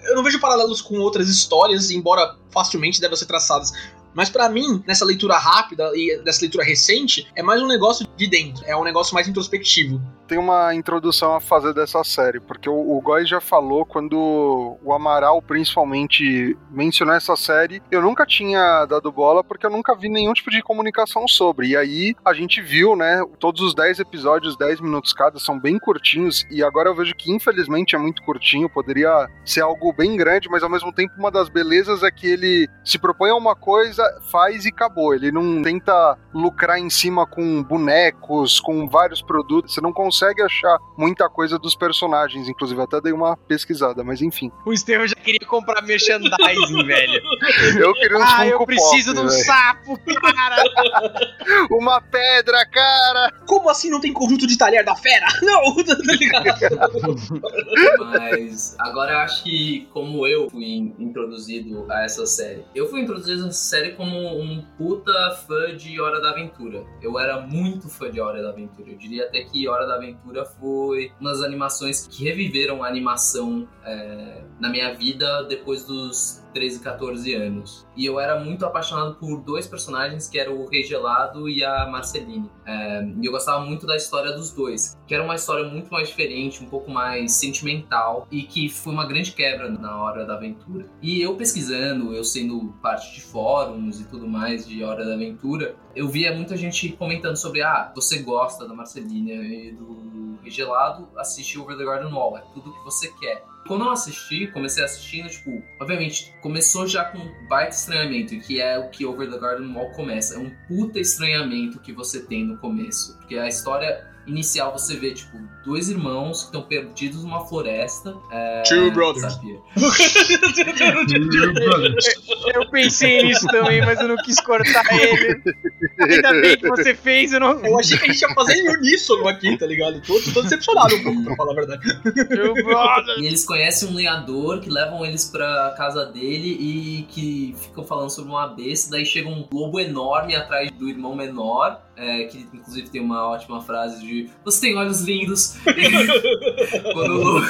Eu não vejo paralelos com outras histórias, embora facilmente devem ser traçadas. Mas pra mim, nessa leitura rápida e dessa leitura recente, é mais um negócio de dentro, é um negócio mais introspectivo. Tem uma introdução a fazer dessa série, porque o, o Góis já falou quando o Amaral, principalmente, mencionou essa série. Eu nunca tinha dado bola porque eu nunca vi nenhum tipo de comunicação sobre. E aí a gente viu, né? Todos os 10 episódios, 10 minutos cada, são bem curtinhos. E agora eu vejo que infelizmente é muito curtinho, poderia ser algo bem grande, mas ao mesmo tempo uma das belezas é que ele se propõe a uma coisa, faz e acabou. Ele não tenta lucrar em cima com bonecos, com vários produtos. Você não consegue achar muita coisa dos personagens. Inclusive, até dei uma pesquisada, mas enfim. O Estevão já queria comprar merchandising, velho. Eu queria uns Ah, eu preciso Pop, de um velho. sapo, cara. Uma pedra, cara! Como assim não tem conjunto de talher da fera? Não, tá ligado? Mas agora eu acho que como eu fui in- introduzido a essa série, eu fui introduzido a essa série como um puta fã de Hora da Aventura. Eu era muito fã de Hora da Aventura. Eu diria até que Hora da Aventura foi uma das animações que reviveram a animação é, na minha vida depois dos 13, 14 anos. E eu era muito apaixonado por dois personagens, que eram o Rei Gelado e a Marceline. É, e eu gostava muito da história dos dois, que era uma história muito mais diferente, um pouco mais sentimental, e que foi uma grande quebra na hora da aventura. E eu pesquisando, eu sendo parte de fóruns e tudo mais de Hora da Aventura, eu via muita gente comentando sobre, ah, você gosta da Marceline e do Gelado, assiste Over the Garden Wall, é tudo que você quer. Quando eu assisti, comecei assistindo, tipo, obviamente, começou já com um baita estranhamento, que é o que Over the Garden Wall começa. É um puta estranhamento que você tem no começo. Porque a história inicial você vê, tipo, dois irmãos que estão perdidos numa floresta. É, Two brothers. Eu pensei nisso também, mas eu não quis cortar ele. Ainda bem que você fez, eu não. Eu achei que a gente ia fazer em uníssono aqui, tá ligado? Tô, tô decepcionado um pouco, pra falar a verdade. Meu brother. E eles conhecem um lenhador que levam eles pra casa dele e que ficam falando sobre uma besta. Daí chega um lobo enorme atrás do irmão menor, é, que inclusive tem uma ótima frase de Você tem olhos lindos. Quando.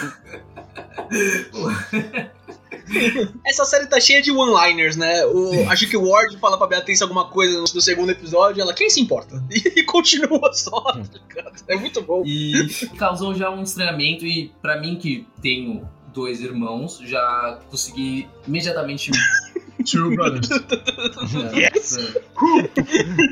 Essa série tá cheia de one-liners, né? O, acho que o Ward fala pra Beatriz alguma coisa no, no segundo episódio, ela, quem se importa? E, continua só, tá ligado? É muito bom. E causou já um estranhamento. E pra mim, que tenho dois irmãos, já consegui imediatamente. Two Brothers. Yes!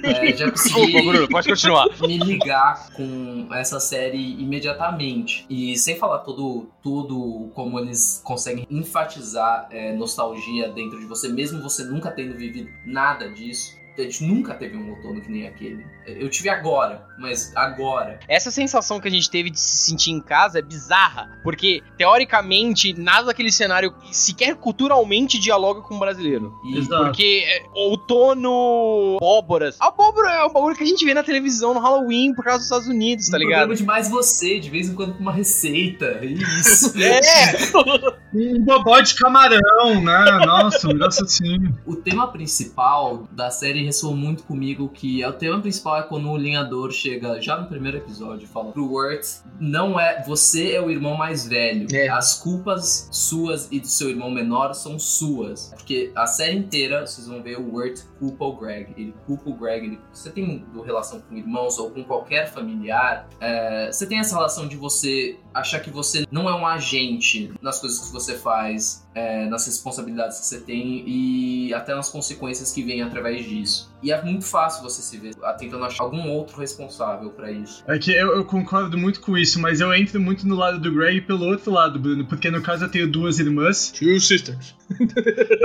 É, já consegui Desculpa, Bruno, pode continuar. me ligar com essa série imediatamente. E sem falar todo, tudo como eles conseguem enfatizar é, nostalgia dentro de você, mesmo você nunca tendo vivido nada disso. A gente nunca teve um outono que nem aquele. Eu tive agora, mas agora. Essa sensação que a gente teve de se sentir em casa é bizarra, porque teoricamente nada daquele cenário sequer culturalmente dialoga com o brasileiro. E Exato. Porque é, outono, abóboras. Abóbora é um bagulho que a gente vê na televisão no Halloween por causa dos Estados Unidos, tá um ligado? de mais você, de vez em quando com uma receita. Isso. É, Um bobó de camarão, né? Nossa, um negócio assim. O tema principal da série ressoou muito comigo, que é o tema principal é quando o linhador chega, já no primeiro episódio, e fala pro Wirt, não é, você é o irmão mais velho. É. As culpas suas e do seu irmão menor são suas. Porque a série inteira, vocês vão ver o Wirt culpa o Greg. Ele culpa o Greg. Ele, você tem relação com irmãos ou com qualquer familiar, é, você tem essa relação de você achar que você não é um agente nas coisas que você faz, é, nas responsabilidades que você tem e até nas consequências que vêm através disso. E é muito fácil você se ver ah, tentando achar algum outro responsável pra isso. É que eu, eu concordo muito com isso, mas eu entro muito no lado do Greg pelo outro lado, Bruno. Porque no caso eu tenho duas irmãs. Two Sisters.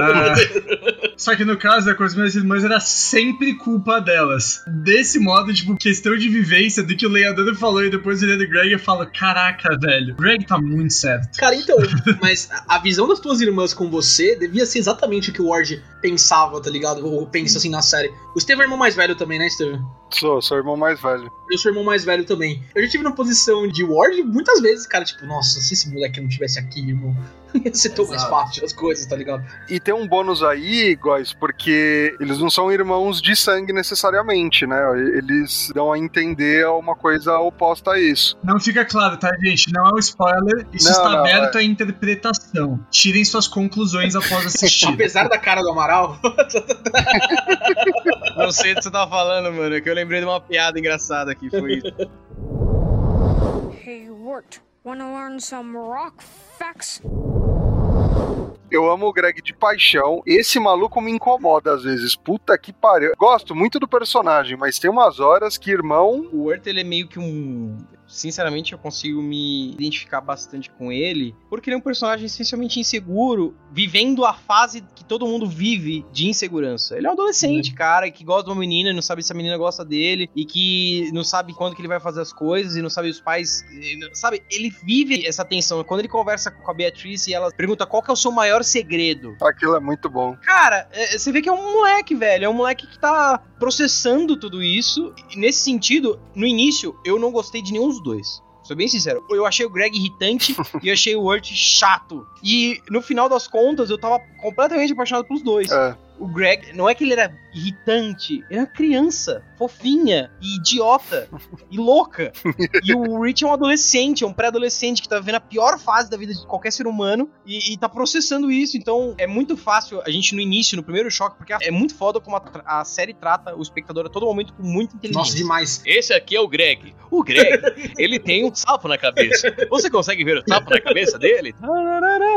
ah, só que no caso, com as minhas irmãs era sempre culpa delas. Desse modo, tipo, questão de vivência do que o Leandro falou e depois olhando o Greg eu falo: caraca, velho, o Greg tá muito certo. Cara, então, mas a- a visão das tuas irmãs com você devia ser exatamente o que o Ward pensava, tá ligado? Ou pensa assim na série. O Steve é irmão mais velho também, né, Steve? Sou, sou irmão mais velho. Eu sou irmão mais velho também. Eu já tive na posição de Ward muitas vezes, cara, tipo, nossa, se esse moleque não tivesse aqui, irmão, tão mais fácil as coisas, tá ligado? E tem um bônus aí, guys, porque eles não são irmãos de sangue necessariamente, né? Eles dão a entender uma coisa oposta a isso. Não fica claro, tá, gente? Não é um spoiler. Isso Não, está não, aberto à interpretação. Tirem suas conclusões após assistir. Apesar da cara do Amaral, não sei do que você tava falando, mano. É que eu lembrei de uma piada engraçada aqui. Foi isso. Hey, Wirt, wanna learn some rock facts? Eu amo o Greg de paixão. Esse maluco me incomoda às vezes. Puta que pariu. Gosto muito do personagem, mas tem umas horas que, irmão. O Earth, ele é meio que um. Sinceramente, eu consigo me identificar bastante com ele, porque ele é um personagem essencialmente inseguro, vivendo a fase que todo mundo vive de insegurança. Ele é um adolescente, cara, que gosta de uma menina e não sabe se a menina gosta dele, e que não sabe quando que ele vai fazer as coisas, e não sabe os pais. Sabe, ele vive essa tensão. Quando ele conversa com a Beatriz e ela pergunta qual que é o seu maior segredo. Aquilo é muito bom. Cara, é, você vê que é um moleque, velho. É um moleque que tá processando tudo isso. E nesse sentido, no início, eu não gostei de nenhum dos dois. Sou bem sincero. Eu achei o Greg irritante e achei o Wirt chato. E no final das contas, eu tava completamente apaixonado pelos dois. É. O Greg, não é que ele era irritante, ele era criança, fofinha e idiota e louca. E o Rich é um adolescente, é um pré-adolescente que tá vivendo a pior fase da vida de qualquer ser humano e, e tá processando isso. Então é muito fácil a gente no início, no primeiro choque, porque é muito foda como a, a série trata o espectador a todo momento com muita inteligência. nossa, demais. Esse aqui é o Greg. O Greg, ele tem um sapo na cabeça. Você consegue ver o sapo na cabeça dele?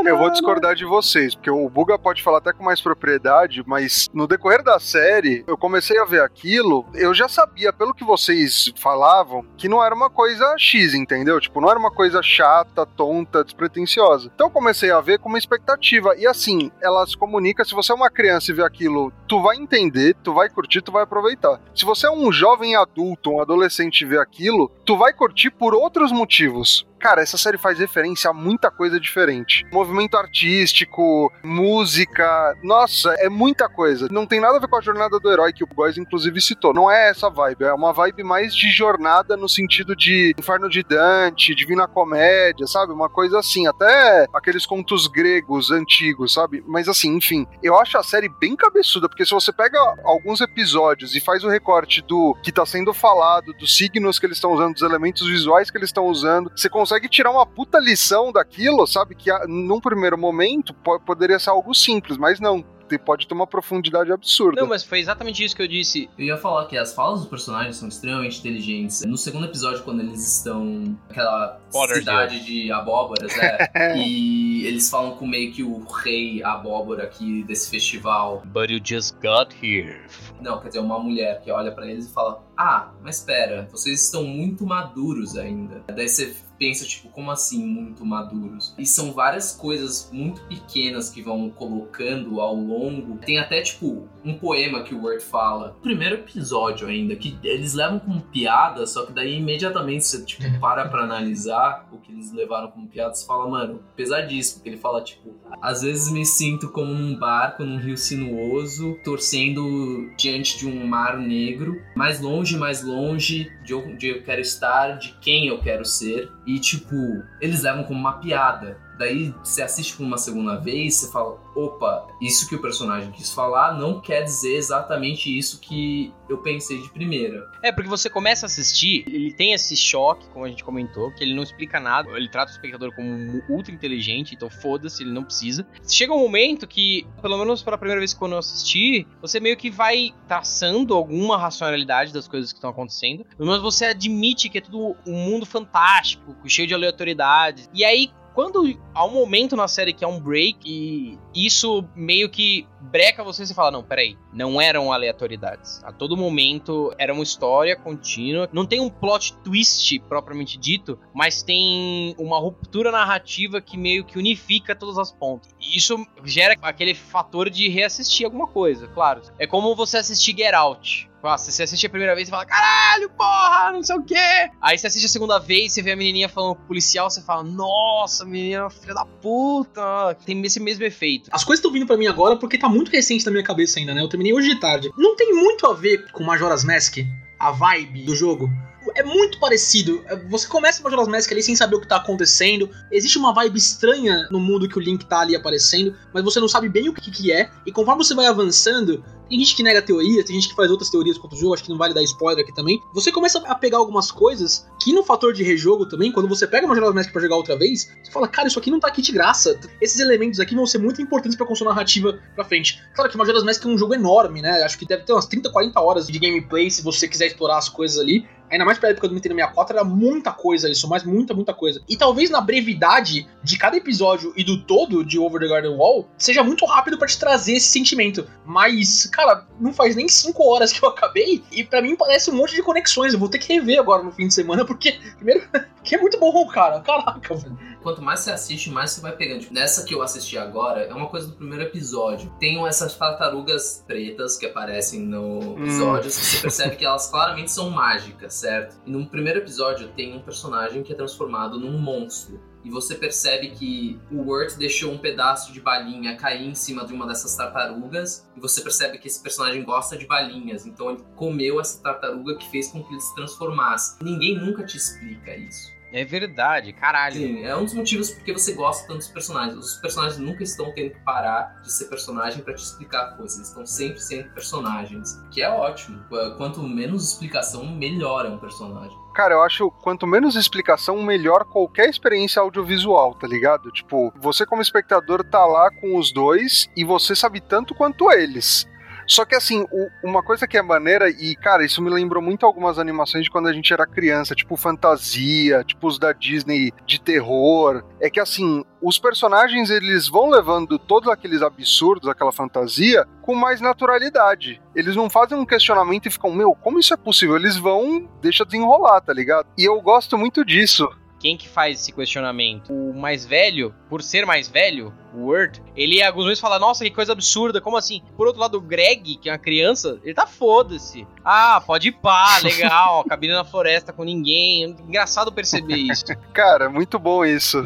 Eu vou discordar de vocês, porque o Buga pode falar até com mais propriedade, mas mas no decorrer da série, eu comecei a ver aquilo, eu já sabia, pelo que vocês falavam, que não era uma coisa X, entendeu? Tipo, não era uma coisa chata, tonta, despretensiosa. Então eu comecei a ver com uma expectativa. E assim, ela se comunica, se você é uma criança e vê aquilo, tu vai entender, tu vai curtir, tu vai aproveitar. Se você é um jovem adulto, um adolescente e vê aquilo, tu vai curtir por outros motivos. Cara, essa série faz referência a muita coisa diferente. Movimento artístico, música, nossa, é muita coisa. Não tem nada a ver com a jornada do herói que o Góis inclusive citou. Não é essa vibe, é uma vibe mais de jornada no sentido de Inferno de Dante, Divina Comédia, sabe? Uma coisa assim, até aqueles contos gregos antigos, sabe? Mas assim, enfim, eu acho a série bem cabeçuda, porque se você pega alguns episódios e faz o recorte do que tá sendo falado, dos signos que eles estão usando, dos elementos visuais que eles estão usando, você consegue tirar uma puta lição daquilo, sabe? Que ah, num primeiro momento po- poderia ser algo simples, mas não. Te- Pode ter uma profundidade absurda. Não, mas foi exatamente isso que eu disse. Eu ia falar que as falas dos personagens são extremamente inteligentes. No segundo episódio, quando eles estão naquela Potter's cidade de abóboras, é, e eles falam com meio que o rei abóbora aqui desse festival. But you just got here. Não, quer dizer, uma mulher que olha pra eles e fala: Ah, mas espera, vocês estão muito maduros ainda. Daí você pensa, tipo, como assim muito maduros? E são várias coisas muito pequenas que vão colocando ao longo. Tem até, tipo, um poema que o Word fala. Primeiro episódio ainda, que eles levam como piada, só que daí imediatamente você, tipo, para pra analisar o que eles levaram como piada, você fala, mano, pesadíssimo. Porque ele fala, tipo, às vezes me sinto como num barco, num rio sinuoso, torcendo diante de um mar negro, mais longe, mais longe de onde eu quero estar, de quem eu quero ser. E, tipo, eles levam como uma piada. Daí você assiste por uma segunda vez, você fala: opa, isso que o personagem quis falar não quer dizer exatamente isso que eu pensei de primeira. É, porque você começa a assistir, ele tem esse choque, como a gente comentou, que ele não explica nada, ele trata o espectador como ultra inteligente, então foda-se, ele não precisa. Chega um momento que, pelo menos pela primeira vez que eu assisti, você meio que vai traçando alguma racionalidade das coisas que estão acontecendo, mas você admite que é tudo um mundo fantástico, cheio de aleatoriedades. E aí, quando há um momento na série que é um break e isso meio que breca você e fala, não, peraí, não eram aleatoriedades. A todo momento era uma história contínua. Não tem um plot twist propriamente dito, mas tem uma ruptura narrativa que meio que unifica todas as pontas. E Isso gera aquele fator de reassistir alguma coisa, claro. É como você assistir Get Out. Nossa, você assiste a primeira vez e fala, caralho, porra, não sei o quê. Aí você assiste a segunda vez, você vê a menininha falando policial, você fala, nossa, menina, filha da puta. Tem esse mesmo efeito. As coisas estão vindo pra mim agora porque tá muito recente na minha cabeça ainda, né? Eu terminei hoje de tarde. Não tem muito a ver com Majora's Mask, a vibe do jogo. É muito parecido. Você começa Majora's Mask ali sem saber o que tá acontecendo. Existe uma vibe estranha no mundo que o Link tá ali aparecendo, mas você não sabe bem o que, que é. E conforme você vai avançando, tem gente que nega teorias, tem gente que faz outras teorias contra o jogo, acho que não vale dar spoiler aqui também. Você começa a pegar algumas coisas que no fator de rejogo também, quando você pega Majora's Mask pra jogar outra vez, você fala, cara, isso aqui não tá aqui de graça. Esses elementos aqui vão ser muito importantes pra construir narrativa pra frente. Claro que Majora's Mask é um jogo enorme, né? Acho que deve ter umas 30, 40 horas de gameplay se você quiser explorar as coisas ali. Ainda mais pra época do Nintendo 64, era muita coisa isso, mas muita, muita coisa. E talvez na brevidade de cada episódio e do todo de Over the Garden Wall, seja muito rápido pra te trazer esse sentimento. Mas, cara, não faz nem 5 horas que eu acabei, e pra mim parece um monte de conexões. Eu vou ter que rever agora no fim de semana, porque, primeiro, porque é muito bom, cara. Caraca, velho. Quanto mais você assiste, mais você vai pegando. Tipo, nessa que eu assisti agora, é uma coisa do primeiro episódio. Tem essas tartarugas pretas que aparecem no episódio, que você percebe que elas claramente são mágicas, certo? E no primeiro episódio tem um personagem que é transformado num monstro. E você percebe que o Wirt deixou um pedaço de balinha cair em cima de uma dessas tartarugas. E você percebe que esse personagem gosta de balinhas. Então ele comeu essa tartaruga que fez com que ele se transformasse. Ninguém nunca te explica isso. É verdade, caralho. Sim, é um dos motivos porque você gosta tanto dos personagens. Os personagens nunca estão tendo que parar de ser personagem pra te explicar coisas. Eles estão sempre sendo personagens. Que é ótimo. Quanto menos explicação, melhor é um personagem. Cara, eu acho quanto menos explicação, melhor qualquer experiência audiovisual, tá ligado? Tipo, você como espectador tá lá com os dois e você sabe tanto quanto eles. Só que assim, o- uma coisa que é maneira, e cara, isso me lembrou muito algumas animações de quando a gente era criança, tipo fantasia, tipo os da Disney de terror. É que assim, os personagens eles vão levando todos aqueles absurdos, aquela fantasia, com mais naturalidade. Eles não fazem um questionamento e ficam, meu, como isso é possível? Eles vão, deixa desenrolar, tá ligado? E eu gosto muito disso. Quem que faz esse questionamento? O mais velho, por ser mais velho, o Word, ele algumas vezes fala, nossa, que coisa absurda, como assim? Por outro lado, o Greg, que é uma criança, ele tá foda-se. Ah, pode ir pá, legal, cabine na floresta com ninguém. Engraçado perceber isso. Cara, muito bom isso.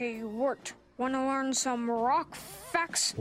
Hey, Wirt, wanna learn some rock facts?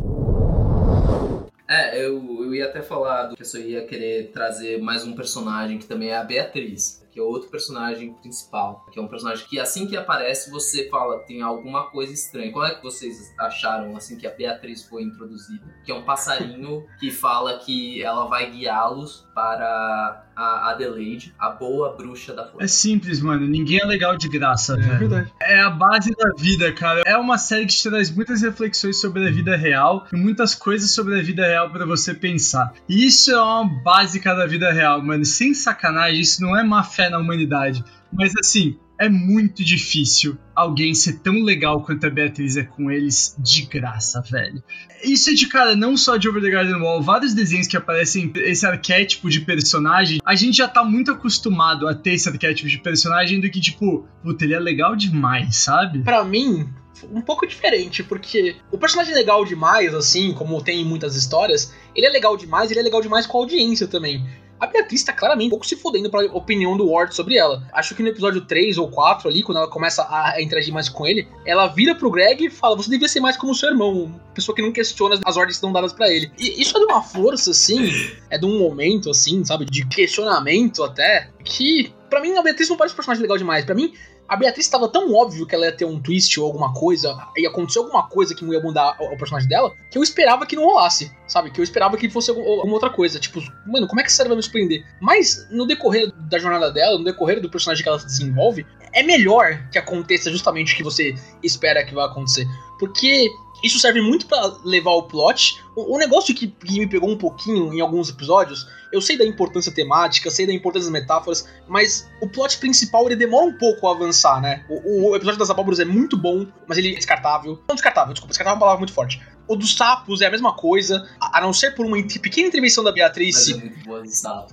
É, eu, eu ia até falar do que eu só ia querer trazer mais um personagem que também é a Beatriz, que é outro personagem principal, que é um personagem que assim que aparece você fala tem alguma coisa estranha. Qual é que vocês acharam assim que a Beatriz foi introduzida? Que é um passarinho que fala que ela vai guiá-los para a Adelaide, a boa bruxa da É floresta. simples, mano. Ninguém é legal de graça, velho. verdade. É a base da vida, cara. É uma série que te traz muitas reflexões sobre a vida real e muitas coisas sobre a vida real pra você pensar. E isso é uma básica da vida real, mano. Sem sacanagem, isso não é má fé na humanidade. Mas assim, é muito difícil alguém ser tão legal quanto a Beatriz é com eles de graça, velho. Isso é de cara, não só de Over the Garden Wall, vários desenhos que aparecem esse arquétipo de personagem, a gente já tá muito acostumado a ter esse arquétipo de personagem do que, tipo, puta, ele é legal demais, sabe? Pra mim, um pouco diferente, porque o personagem é legal demais, assim, como tem em muitas histórias, ele é legal demais, ele é legal demais com a audiência também. A Beatriz tá claramente um pouco se fudendo pra opinião do Ward sobre ela. Acho que no episódio 3 ou 4 ali, quando ela começa a interagir mais com ele, ela vira pro Greg e fala: Você devia ser mais como seu irmão, pessoa que não questiona as ordens que estão dadas pra ele. E isso é de uma força, assim, é de um momento, assim, sabe, de questionamento até, que pra mim a Beatriz não parece um personagem legal demais. Pra mim, a Beatriz estava tão óbvio que ela ia ter um twist ou alguma coisa, ia acontecer alguma coisa que ia mudar o, personagem dela, que eu esperava que não rolasse, sabe? Que eu esperava que fosse algum- alguma outra coisa. Tipo, mano, como é que essa série vai me surpreender? Mas no decorrer da jornada dela, no decorrer do personagem que ela se desenvolve, é melhor que aconteça justamente o que você espera que vai acontecer. Porque isso serve muito pra levar o plot. O, o negócio que, que me pegou um pouquinho em alguns episódios, eu sei da importância temática, sei da importância das metáforas, mas o plot principal ele demora um pouco a avançar, né? O, o episódio das abóboras é muito bom, mas ele é descartável. Não descartável, desculpa, descartável é uma palavra muito forte. O dos sapos é a mesma coisa, a não ser por uma pequena intervenção da Beatriz. É boa.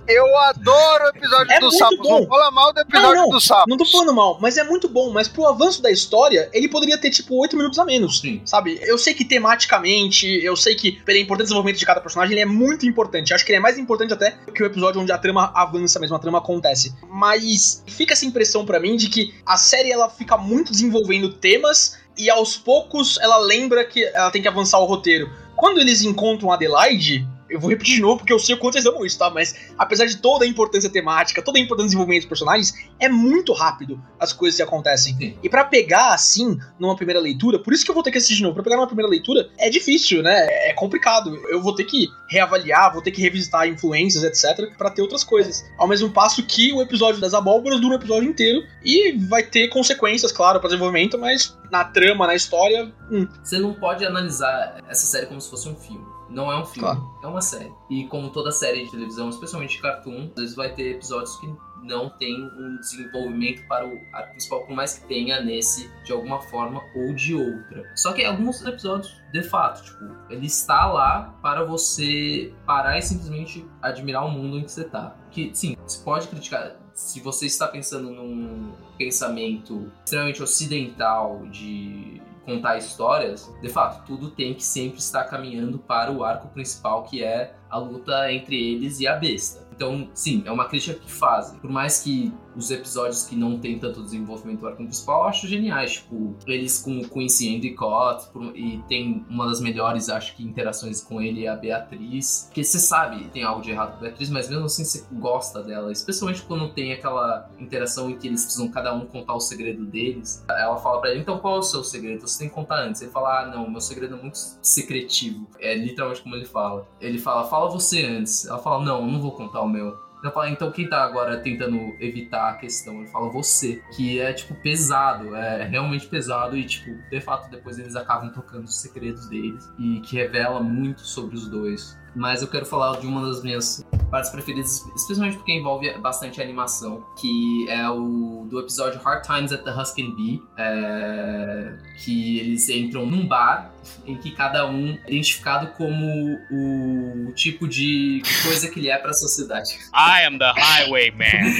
Eu adoro o episódio É dos muito sapos. bom. Não fala mal do episódio não. dos sapos. Não tô falando mal, mas é muito bom. Mas pro avanço da história, ele poderia ter, tipo, 8 minutos a menos. Sim. Sabe? Eu sei que tematicamente, eu sei que pela importância do desenvolvimento de cada personagem, ele é muito importante. Acho que ele é mais importante até que o episódio onde a trama avança mesmo, a trama acontece. Mas fica essa impressão pra mim de que a série ela fica muito desenvolvendo temas e aos poucos ela lembra que ela tem que avançar o roteiro. Quando eles encontram Adelaide, eu vou repetir de novo porque eu sei o quanto eles amam isso, tá? Mas apesar de toda a importância temática, toda a importância do desenvolvimento dos personagens, é muito rápido as coisas que acontecem. Sim. E pra pegar assim, numa primeira leitura, por isso que eu vou ter que assistir de novo, pra pegar numa primeira leitura, é difícil, né? É complicado. Eu vou ter que reavaliar, vou ter que revisitar influências, etc, pra ter outras coisas. Ao mesmo passo que o episódio das abóboras dura um episódio inteiro e vai ter consequências, claro, para desenvolvimento, mas na trama, na história, hum, Você não pode analisar essa série como se fosse um filme. Não é um filme, Claro. é uma série. E como toda série de televisão, especialmente de cartoon, às vezes vai ter episódios que não tem um desenvolvimento para o arco principal, por mais que tenha nesse de alguma forma ou de outra. Só que alguns episódios, de fato, tipo, ele está lá para você parar e simplesmente admirar o mundo em que você tá. Que sim, você pode criticar. Se você está pensando num pensamento extremamente ocidental de contar histórias, de fato, tudo tem que sempre estar caminhando para o arco principal, que é a luta entre eles e a besta. Então, sim, é uma crítica que fazem. Por mais que os episódios que não tem tanto desenvolvimento do arco principal, eu acho geniais. Tipo, eles com o Quincy Endicott, e tem uma das melhores, acho que, interações com ele é a Beatriz. Porque você sabe, tem algo de errado com a Beatriz, mas mesmo assim você gosta dela. Especialmente quando tem aquela interação em que eles precisam cada um contar o segredo deles. Ela fala pra ele, então qual é o seu segredo? Você tem que contar antes. Ele fala, ah, não, meu segredo é muito secretivo. É literalmente como ele fala. Ele fala, fala você antes. Ela fala, não, eu não vou contar o meu. Eu falo, então quem tá agora tentando evitar a questão? Ele fala, você. Que é, tipo, pesado. É realmente pesado. E, tipo, de fato, depois eles acabam tocando os segredos deles. E que revela muito sobre os dois. Mas eu quero falar de uma das minhas partes preferidas, especialmente porque envolve bastante animação, que é o do episódio Hard Times at the Huskin Bee, é, que eles entram num bar em que cada um é identificado como o tipo de coisa que ele é para a sociedade. I am the highwayman.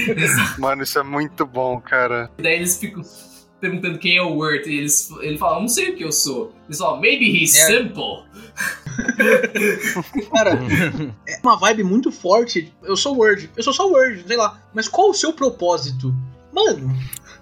Mano, isso é muito bom, cara. E daí eles ficam perguntando quem é o Word e eles, ele fala, não sei o que eu sou. Eles falam, maybe he's É. simple. Cara, é uma vibe muito forte. Eu sou Word, eu sou só Word, sei lá. Mas qual o seu propósito? Mano,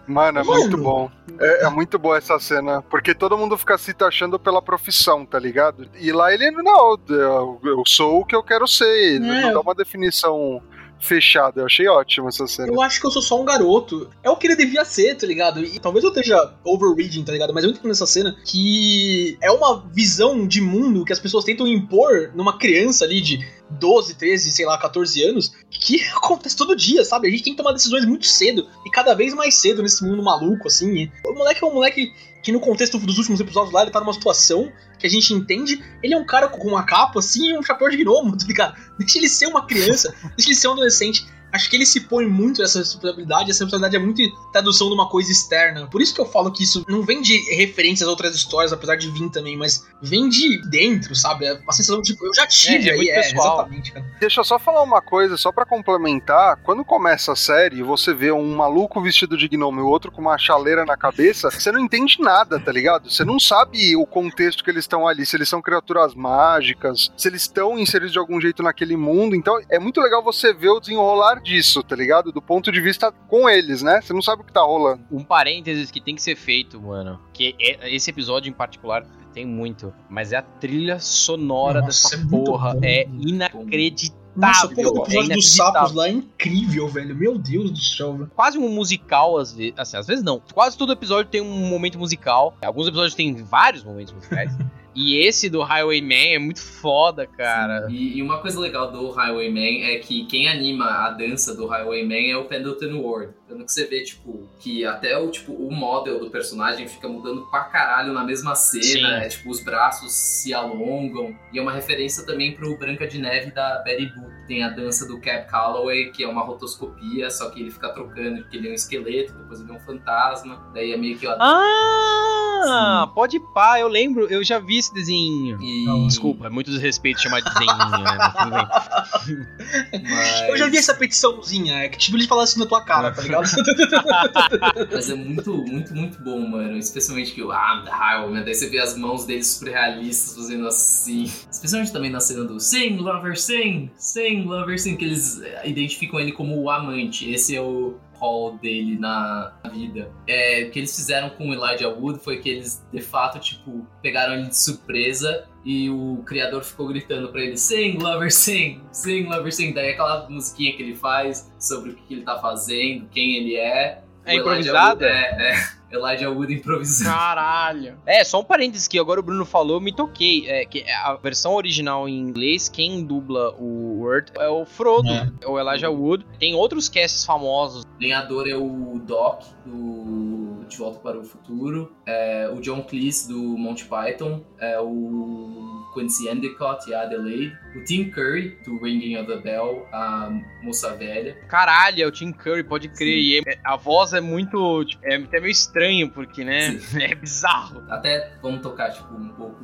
Mano, é Mano. muito bom. É, é muito boa essa cena, porque todo mundo fica se taxando pela profissão, tá ligado? E lá ele, não, eu, eu sou o que eu quero ser, É. não dá uma definição fechada. Eu achei ótimo essa cena. eu acho que eu sou só um garoto. É o que ele devia ser, tá ligado? E talvez eu esteja overreading, tá ligado? Mas eu entendo nessa cena que é uma visão de mundo que as pessoas tentam impor numa criança ali de 12, 13, sei lá, 14 anos, que acontece todo dia, sabe? A gente tem que tomar decisões muito cedo e cada vez mais cedo nesse mundo maluco, assim. O moleque é um moleque que no contexto dos últimos episódios lá, ele tá numa situação que a gente entende. Ele é um cara com uma capa assim e um chapéu de gnomo, tá ligado? Deixa ele ser uma criança, deixa ele ser um adolescente. Acho que ele se põe muito essa responsabilidade, essa responsabilidade é muito tradução de uma coisa externa. Por isso que eu falo que isso não vem de referências a outras histórias, apesar de vir também, mas vem de dentro, sabe? É uma sensação de tipo, eu já tive É, é aí, muito é, pessoal. exatamente, cara. Deixa eu só falar uma coisa, só pra complementar. Quando começa a série e você vê um maluco vestido de gnomo e o outro com uma chaleira na cabeça, você não entende nada, tá ligado? Você não sabe o contexto que eles estão ali, se eles são criaturas mágicas, se eles estão inseridos de algum jeito naquele mundo. Então é muito legal você ver o desenrolar disso, tá ligado? Do ponto de vista com eles, né? Você não sabe o que tá rolando. Um parênteses que tem que ser feito, mano. Que é- esse episódio em particular tem muito. Mas é a trilha sonora Nossa, dessa é porra. bom. É inacreditável. Nossa, a porra do é episódio dos inacreditável. sapos lá é incrível, velho. Meu Deus do céu, velho. Quase um musical, às vezes. Assim, às vezes não. Quase todo episódio tem um momento musical. Alguns episódios têm vários momentos musicais. e esse do Highwayman é muito foda, cara. E, e uma coisa legal do Highwayman é que quem anima a dança do Highwayman é o Pendleton Ward. Tanto que você vê, tipo, que até o, tipo, o model do personagem fica mudando pra caralho na mesma cena. Sim. É, tipo, os braços se alongam. E é uma referência também pro Branca de Neve da Betty Boop. Tem a dança do Cap Calloway, que é uma rotoscopia, só que ele fica trocando, porque ele é um esqueleto, depois ele é um fantasma. Daí é meio que... Ó, Ah, pode pá, eu lembro, eu já vi esse desenho. e... Desculpa, é muito desrespeito chamar de desenho, né? Mas tudo bem. Mas... Eu já vi essa petiçãozinha, é que tipo, eles falam assim na tua cara, tá ligado? Mas é muito, muito, muito bom, mano. Especialmente que o Ah, the Highwayman. Daí você vê as mãos dele super realistas fazendo assim. Especialmente também na cena do Sing, Lover, Sing, Sing, Lover, Sing. Que eles eh, identificam ele como o amante. Esse é o rol dele na vida. É, o que eles fizeram com o Elijah Wood foi que eles, de fato, tipo, pegaram ele de surpresa e o criador ficou gritando pra ele Sing, Lover, Sing, Sing, Lover, Sing. Daí aquela musiquinha que ele faz sobre o que ele tá fazendo, quem ele é. É improvisada? É, é. Elijah Wood improvisando. Caralho. É, só um parênteses que agora o Bruno falou, eu me toquei. É que a versão original em inglês, quem dubla o Word é o Frodo, é. o Elijah Wood. Tem outros casts famosos. O lenhador é o Doc, do De Volta para o Futuro. É, o John Cleese, do Monty Python. É, o Quincy Endicott e a Adelaide. O Tim Curry, do Ringing of the Bell, a moça velha. Caralho, é o Tim Curry, pode crer. É- a voz é muito. tipo, é até meio estranho, porque, né? É bizarro. Até vamos tocar, tipo, um pouco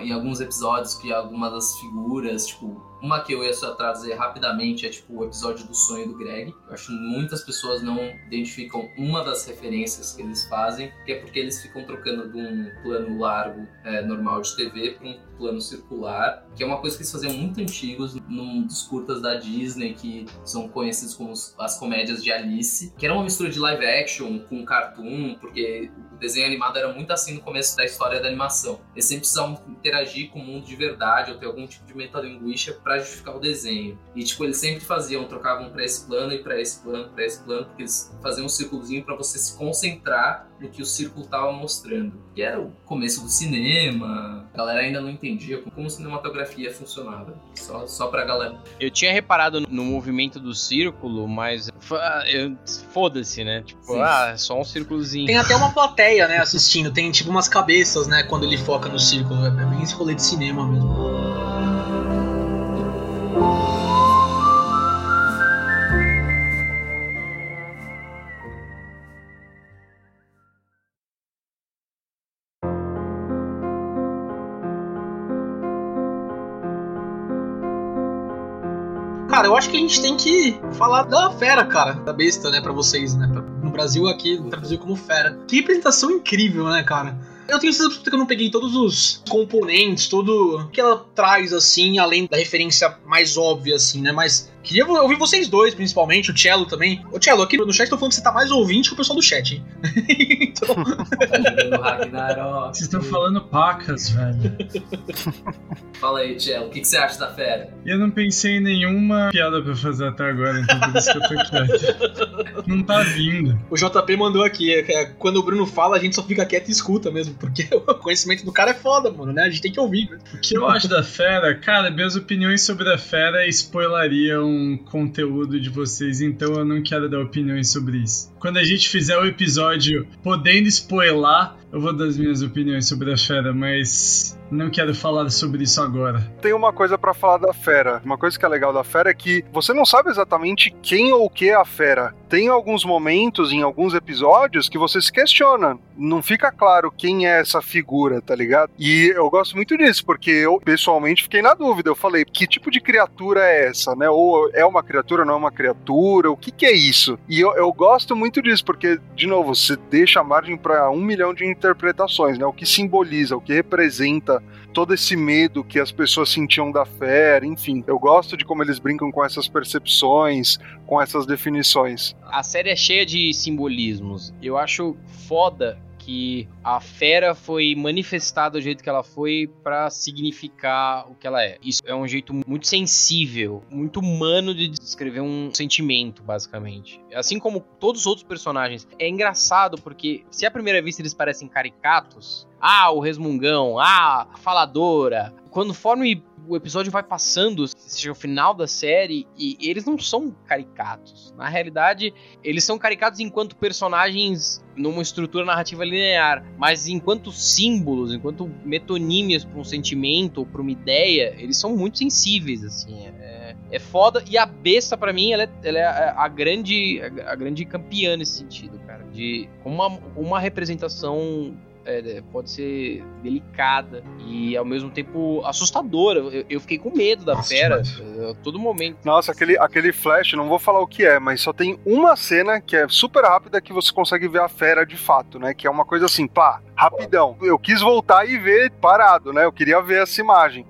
em alguns episódios que algumas das figuras, tipo, uma que eu ia só trazer rapidamente é, tipo, o episódio do sonho do Greg. Eu acho que muitas pessoas não identificam uma das referências que eles fazem, que é porque eles ficam trocando de um plano largo é, normal de TV para um plano circular, que é uma coisa que eles faziam muito antigos num dos curtas da Disney, que são conhecidos como as comédias de Alice, que era uma mistura de live action com cartoon, porque o desenho animado era muito assim no começo da história da animação. Eles sempre precisavam interagir com o mundo de verdade ou ter algum tipo de metalinguística para justificar o desenho. E tipo, eles sempre faziam, trocavam para esse plano e para esse plano, para esse plano, porque eles faziam um círculozinho para você se concentrar no que o círculo tava mostrando. E era o começo do cinema, a galera ainda não entendia entendia como cinematografia funcionava. Só, só pra galera. Eu tinha reparado no movimento do círculo, mas foda-se, né? Tipo, Sim. ah, é só um círculozinho. Tem até uma plateia, né, assistindo. Tem tipo umas cabeças, né, quando ele foca no círculo. É bem esse rolê de cinema mesmo. Cara, eu acho que a gente tem que falar da fera, cara. Da besta, né, pra vocês, né? pra- No Brasil, aqui, traduziu como fera. Que representação incrível, né, cara? Eu tenho certeza que eu não peguei todos os componentes, tudo que ela traz, assim, além da referência mais óbvia, assim, né? Mas queria ouvir vocês dois, principalmente, o Cello também. Ô, Cello, aqui no chat tô falando que você tá mais ouvinte que o pessoal do chat, hein? então. Vocês estão falando pacas, velho. Fala aí, Tchelo, o que, que você acha da fera? Eu não pensei em nenhuma piada pra fazer até agora, então por isso que eu tô quieto. Não tá vindo. o JP mandou aqui, é, é, quando o Bruno fala, a gente só fica quieto e escuta mesmo, porque o conhecimento do cara é foda, mano, né? A gente tem que ouvir, né? O que eu acho da fera, cara, minhas opiniões sobre a fera spoilariam conteúdo de vocês, então eu não quero dar opiniões sobre isso. Quando a gente fizer o episódio podendo spoiler, eu vou dar as minhas opiniões sobre a fera, mas não quero falar sobre isso agora. Tem uma coisa pra falar da fera. Uma coisa que é legal da fera é que você não sabe exatamente quem ou o que é a fera. Tem alguns momentos, em alguns episódios, que você se questiona. Não fica claro quem é essa figura, tá ligado? E eu gosto muito disso, porque eu pessoalmente fiquei na dúvida. Eu falei, que tipo de criatura é essa, né? Ou é uma criatura, não é uma criatura? O que, que é isso? E eu, eu gosto muito disso, porque, de novo, você deixa a margem pra um milhão de interpretações, né? O que simboliza, o que representa todo esse medo que as pessoas sentiam da fera, enfim. Eu gosto de como eles brincam com essas percepções, com essas definições. A série é cheia de simbolismos. Eu acho foda que a fera foi manifestada do jeito que ela foi pra significar o que ela é. Isso é um jeito muito sensível, muito humano de descrever um sentimento, basicamente. Assim como todos os outros personagens. É engraçado porque se à primeira vista eles parecem caricatos, ah, o resmungão, ah, a faladora, conforme o episódio vai passando, seja o final da série, e eles não são caricatos. Na realidade, eles são caricatos enquanto personagens numa estrutura narrativa linear, mas enquanto símbolos, enquanto metonímias para um sentimento ou para uma ideia, eles são muito sensíveis, assim. É, é foda. E a besta, para mim, ela é, ela é a, grande a grande campeã nesse sentido, cara. De uma, uma representação é, pode ser delicada e ao mesmo tempo assustadora. Eu, eu fiquei com medo da Nossa, fera demais. a todo momento. Nossa, aquele, aquele flash, não vou falar o que é, mas só tem uma cena que é super rápida que você consegue ver a fera de fato, né? Que é uma coisa assim, pá, rapidão. Eu quis voltar e ver parado, né? Eu queria ver essa imagem.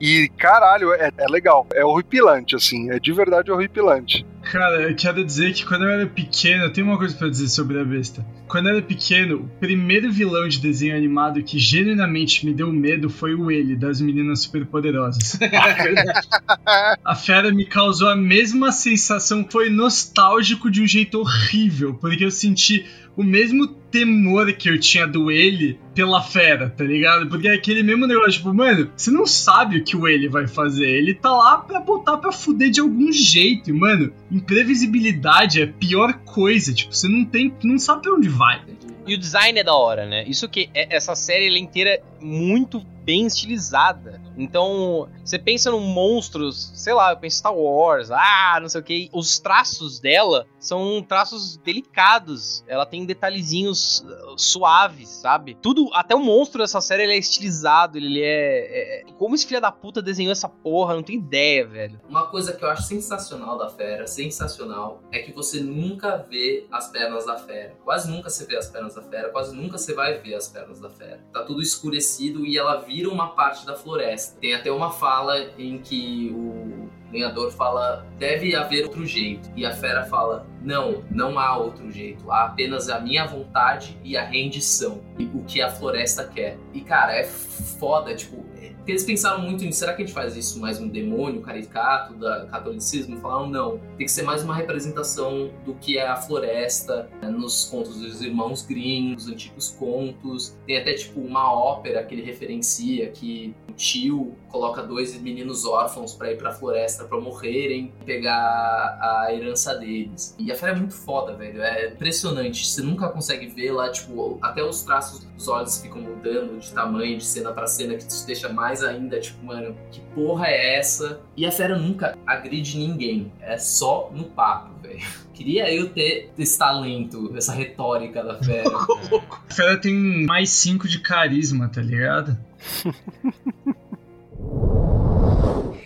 E caralho, é, é legal. É horripilante, assim. É de verdade horripilante. Cara, eu quero dizer que quando eu era pequeno, eu tenho uma coisa pra dizer sobre a besta. Quando eu era pequeno, o primeiro vilão de desenho animado que genuinamente me deu medo foi o ele, das meninas superpoderosas. a fera me causou a mesma sensação, foi nostálgico de um jeito horrível, porque eu senti o mesmo temor que eu tinha do ele pela fera, tá ligado? Porque é aquele mesmo negócio, tipo, mano, você não sabe o que o ele vai fazer. Ele tá lá pra botar pra fuder de algum jeito. E, mano, imprevisibilidade é a pior coisa. Tipo, você não tem. não sabe pra onde vai. E o design é da hora, né? Isso que é- essa série é inteira muito bem estilizada. Então, você pensa num monstros, sei lá, eu penso Star Wars, ah, não sei o que. Os traços dela são traços delicados. Ela tem detalhezinhos uh, suaves, sabe? Tudo, até o monstro dessa série ele é estilizado, ele é, é- Como esse filho da puta desenhou essa porra, não tenho ideia, velho. Uma coisa que eu acho sensacional da fera, sensacional, é que você nunca vê as pernas da fera. Quase nunca você vê as pernas da fera, quase nunca você vai ver as pernas da fera. Tá tudo escurecido e ela vira uma parte da floresta. Tem até uma fala em que o lenhador fala: deve haver outro jeito. E a fera fala: não, não há outro jeito. Há apenas a minha vontade e a rendição. E o que a floresta quer. E cara, é foda, tipo. Porque eles pensaram muito em será que a gente faz isso mais um demônio caricato da catolicismo? E falaram não, tem que ser mais uma representação do que é a floresta né, nos contos dos irmãos Grimm, nos antigos contos. Tem até tipo uma ópera que ele referencia que tio coloca dois meninos órfãos pra ir pra floresta pra morrerem e pegar a herança deles. E a fera é muito foda, velho. É impressionante. Você nunca consegue ver lá, tipo, até os traços dos olhos ficam mudando de tamanho, de cena pra cena, que te deixa mais ainda, tipo, mano, que porra é essa? E a fera nunca agride ninguém. É só no papo, velho. Queria eu ter esse talento, essa retórica da fera. A fera tem mais 5 de carisma, tá ligado?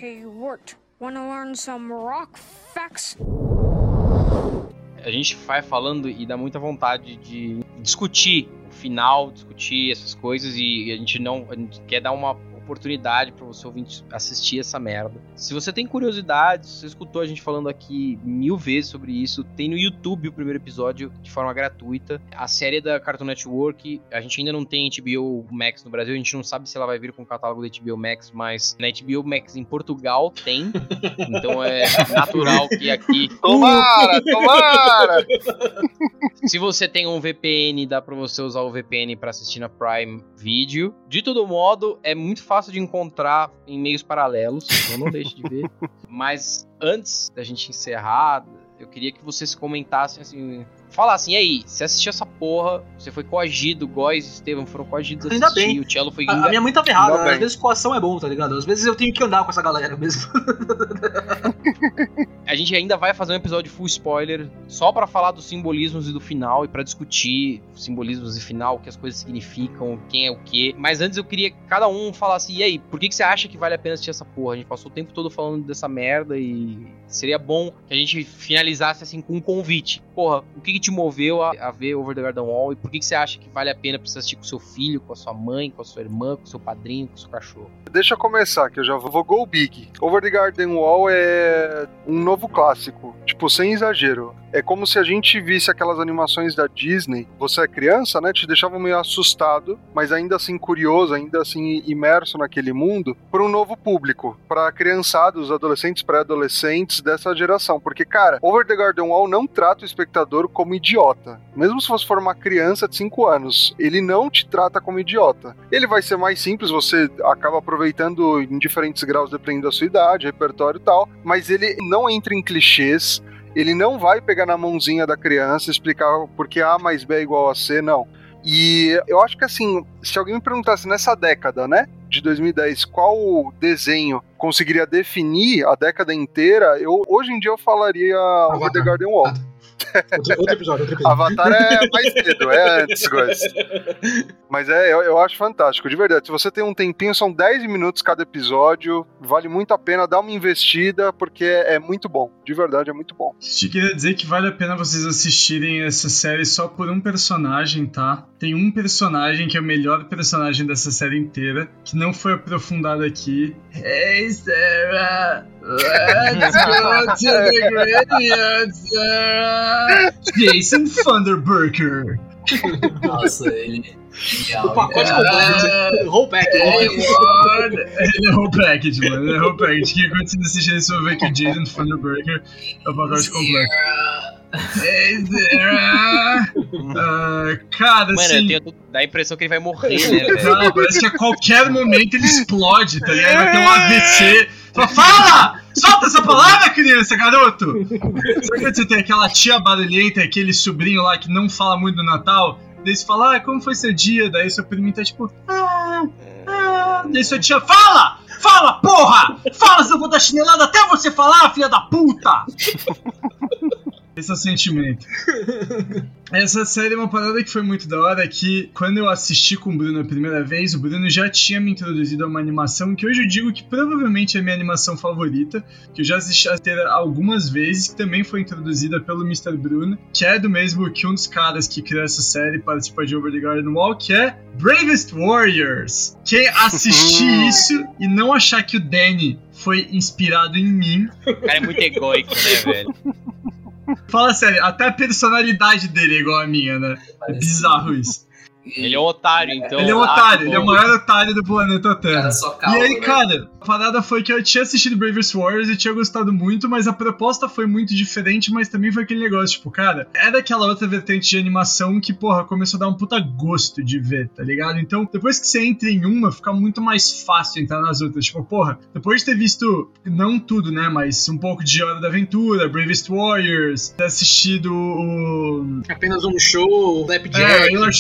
Hey, Wart, wanna learn some rock facts? A gente vai falando e dá muita vontade de discutir o final, discutir essas coisas e a gente não a gente quer dar uma oportunidade para você ouvinte assistir essa merda. Se você tem curiosidade, se você escutou a gente falando aqui mil vezes sobre isso, tem no YouTube o primeiro episódio de forma gratuita. A série da Cartoon Network, a gente ainda não tem HBO Max no Brasil, a gente não sabe se ela vai vir com o catálogo da HBO Max, mas na HBO Max em Portugal tem. então é natural que aqui Tomara, tomara! se você tem um VPN, dá pra você usar o VPN pra assistir na Prime Video. De todo modo, é muito fácil de encontrar em meios paralelos, então não deixe de ver. Mas antes da gente encerrar, eu queria que vocês comentassem assim. Falassem, e aí, você assistiu essa porra, você foi coagido, Góis e Estevam foram coagidos a Ainda assistir, bem. o Cello foi... A, a minha mãe tá ferrada, né? Às vezes coação é bom, tá ligado? Às vezes eu tenho que andar com essa galera mesmo. A gente ainda vai fazer um episódio full spoiler só pra falar dos simbolismos e do final e pra discutir os simbolismos e final, o que as coisas significam, quem é o quê. Mas antes eu queria que cada um falasse, e aí, por que, que você acha que vale a pena assistir essa porra? A gente passou o tempo todo falando dessa merda e seria bom que a gente finalizasse assim com um convite. Porra, o que, que te moveu a, a ver Over the Garden Wall e por que, que você acha que vale a pena pra você assistir com seu filho, com a sua mãe, com a sua irmã, com o seu padrinho, com o seu cachorro? Deixa eu começar, que eu já vou go big. Over the Garden Wall é um novo clássico, tipo, sem exagero. É como se a gente visse aquelas animações da Disney. Você é criança, né? Te deixava meio assustado, mas ainda assim curioso, ainda assim imerso naquele mundo, para um novo público, para criançada, os adolescentes, pré-adolescentes dessa geração. Porque, cara, Over the Garden Wall não trata o espectador como idiota. Mesmo se você for uma criança de 5 anos, ele não te trata como idiota. Ele vai ser mais simples, você acaba aproveitando em diferentes graus dependendo da sua idade, repertório e tal, mas ele não entra em clichês, ele não vai pegar na mãozinha da criança e explicar porque A mais B é igual a C, não. E eu acho que assim, se alguém me perguntasse nessa década, né, de 2010, qual desenho conseguiria definir a década inteira, eu hoje em dia eu falaria Over the Garden Wall. outro, outro episódio, outro episódio. Avatar é mais cedo, é antes, coisa. Mas é, eu, eu acho fantástico, de verdade. Se você tem um tempinho, são 10 minutos cada episódio, vale muito a pena dar uma investida, porque é, é muito bom. De verdade, é muito bom. Te queria dizer que vale a pena vocês assistirem essa série só por um personagem, tá? Tem um personagem que é o melhor personagem dessa série inteira, que não foi aprofundado aqui. Hey, Sarah! Let's go to the graveyard, Sarah! Jason Thunderburger! Nossa, ele. Genial. O pacote É, completo. Whole pack. Hey, Lord! Ele é whole package, mano. Ele é whole package. Quem acontece assistir isso vai ver que o Jason Thunderburger é o pacote completo. Hey, Sarah! Ah, cara, Mano, assim... eu tenho dá a impressão que ele vai morrer, né, velho? Não, parece que a qualquer momento ele explode, tá ligado? Vai ter um AVC. Fala, fala! Solta essa palavra, criança, garoto! Sabe quando você tem aquela tia barulhenta, aquele sobrinho lá que não fala muito do Natal? Daí você fala, ah, como foi seu dia? Daí seu primo tá tipo, ah, ah. Daí sua tia, fala! Fala, porra! Fala, se eu vou dar chinelada até você falar, filha da puta! Esse é o sentimento. Essa série é uma parada que foi muito da hora, que quando eu assisti com o Bruno a primeira vez, o Bruno já tinha me introduzido a uma animação que hoje eu digo que provavelmente é a minha animação favorita, que eu já assisti a ter algumas vezes, que também foi introduzida pelo Mr. Bruno, que é do mesmo que um dos caras que criou essa série participa de Over the Garden Wall, que é Bravest Warriors. Quem assistir isso e não achar que o Danny foi inspirado em mim, O cara é muito egóico, né, velho? Fala sério, até a personalidade dele é igual a minha, né? É bizarro isso. Ele é um otário, então. ele é um ah, otário, ele é o maior otário do planeta Terra. cara só E calma, aí, né? cara, A parada foi que eu tinha assistido Bravest Warriors e tinha gostado muito, mas a proposta foi muito diferente, mas também foi aquele negócio, tipo, cara, era aquela outra vertente de animação que, porra, começou a dar um puta gosto de ver, tá ligado? Então, depois que você entra em uma, fica muito mais fácil entrar nas outras. Tipo, porra, depois de ter visto, não tudo, né, mas um pouco de Hora da Aventura, Bravest Warriors, ter assistido o... Apenas um show, Flapjack. É, Taylor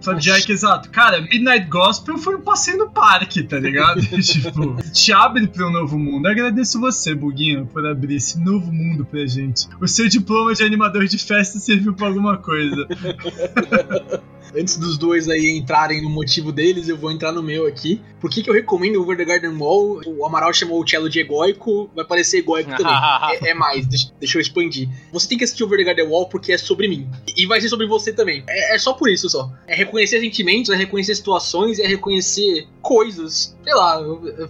Show, Flapjack, exato. Cara, Midnight Gospel foi um passeio no parque, tá ligado? tipo, te abre pra um novo mundo. Eu agradeço você, Buguinho, por abrir esse novo mundo pra gente. O seu diploma de animador de festa serviu pra alguma coisa. Antes dos dois aí entrarem no motivo deles, eu vou entrar no meu aqui. Por que, que eu recomendo Over the Garden Wall? O Amaral chamou o cello de egóico, vai parecer egóico também. é, é mais, deixa, deixa eu expandir. Você tem que assistir Over the Garden Wall porque é sobre mim. E vai ser sobre você também. É, é só por isso só. É reconhecer sentimentos, é reconhecer situações, é reconhecer coisas. Sei lá,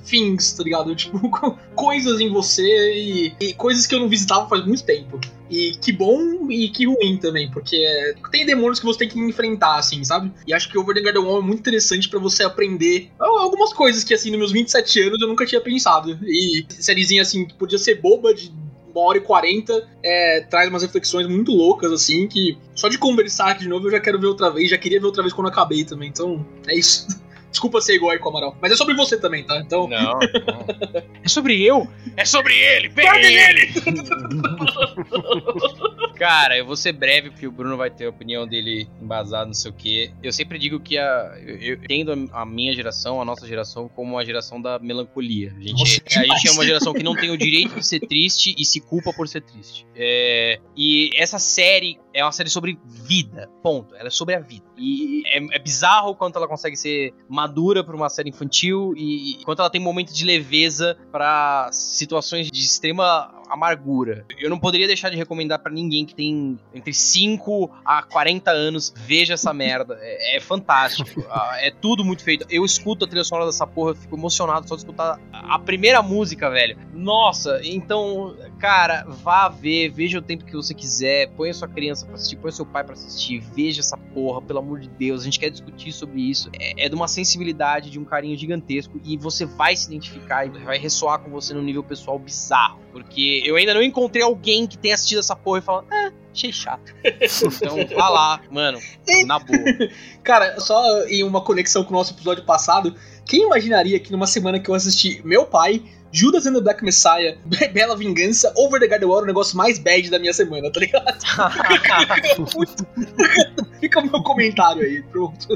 things, tá ligado? Tipo, coisas em você e, e coisas que eu não visitava faz muito tempo. E que bom e que ruim também, porque é, tem demônios que você tem que enfrentar, assim, sabe? E acho que Over the Garden Wall é muito interessante para você aprender algumas coisas que, assim, nos meus 27 anos eu nunca tinha pensado. E sériezinha, assim, que podia ser boba de uma hora e quarenta, é, traz umas reflexões muito loucas, assim, que só de conversar aqui de novo eu já quero ver outra vez, já queria ver outra vez quando acabei também. Então, é isso. Desculpa ser igual com o Amaral. Mas é sobre você também, tá? Então. Não, não. É sobre eu? É sobre ele! Pegue ele! Cara, eu vou ser breve porque o Bruno vai ter a opinião dele embasada, não sei o quê. Eu sempre digo que a, eu, eu tendo a minha geração, a nossa geração, como a geração da melancolia. A gente, Nossa, a gente é uma geração que não tem o direito de ser triste e se culpa por ser triste. É, e essa série é uma série sobre vida, ponto. Ela é sobre a vida. E é, é bizarro quanto ela consegue ser madura pra uma série infantil e, e quanto ela tem momentos de leveza pra situações de extrema amargura. Eu não poderia deixar de recomendar pra ninguém que tem entre 5 a 40 anos, veja essa merda. É, é fantástico. Ah, é tudo muito feito. Eu escuto a trilha sonora dessa porra, eu fico emocionado só de escutar a primeira música, velho. Nossa, então, cara, vá ver, veja o tempo que você quiser, põe a sua criança pra assistir, põe seu pai pra assistir, veja essa porra, pelo amor de Deus. A gente quer discutir sobre isso. É, é de uma sensibilidade, de um carinho gigantesco e você vai se identificar e vai ressoar com você no nível pessoal bizarro. Porque eu ainda não encontrei alguém que tenha assistido essa porra e falado, ah, achei chato. Então, vá lá, mano, na boa. Cara, só em uma conexão com o nosso episódio passado, quem imaginaria que numa semana que eu assisti Meu Pai, Judas and the Black Messiah, Be- Bela Vingança, Over the Garden Wall, o negócio mais bad da minha semana, tá ligado? Fica o meu comentário aí, pronto.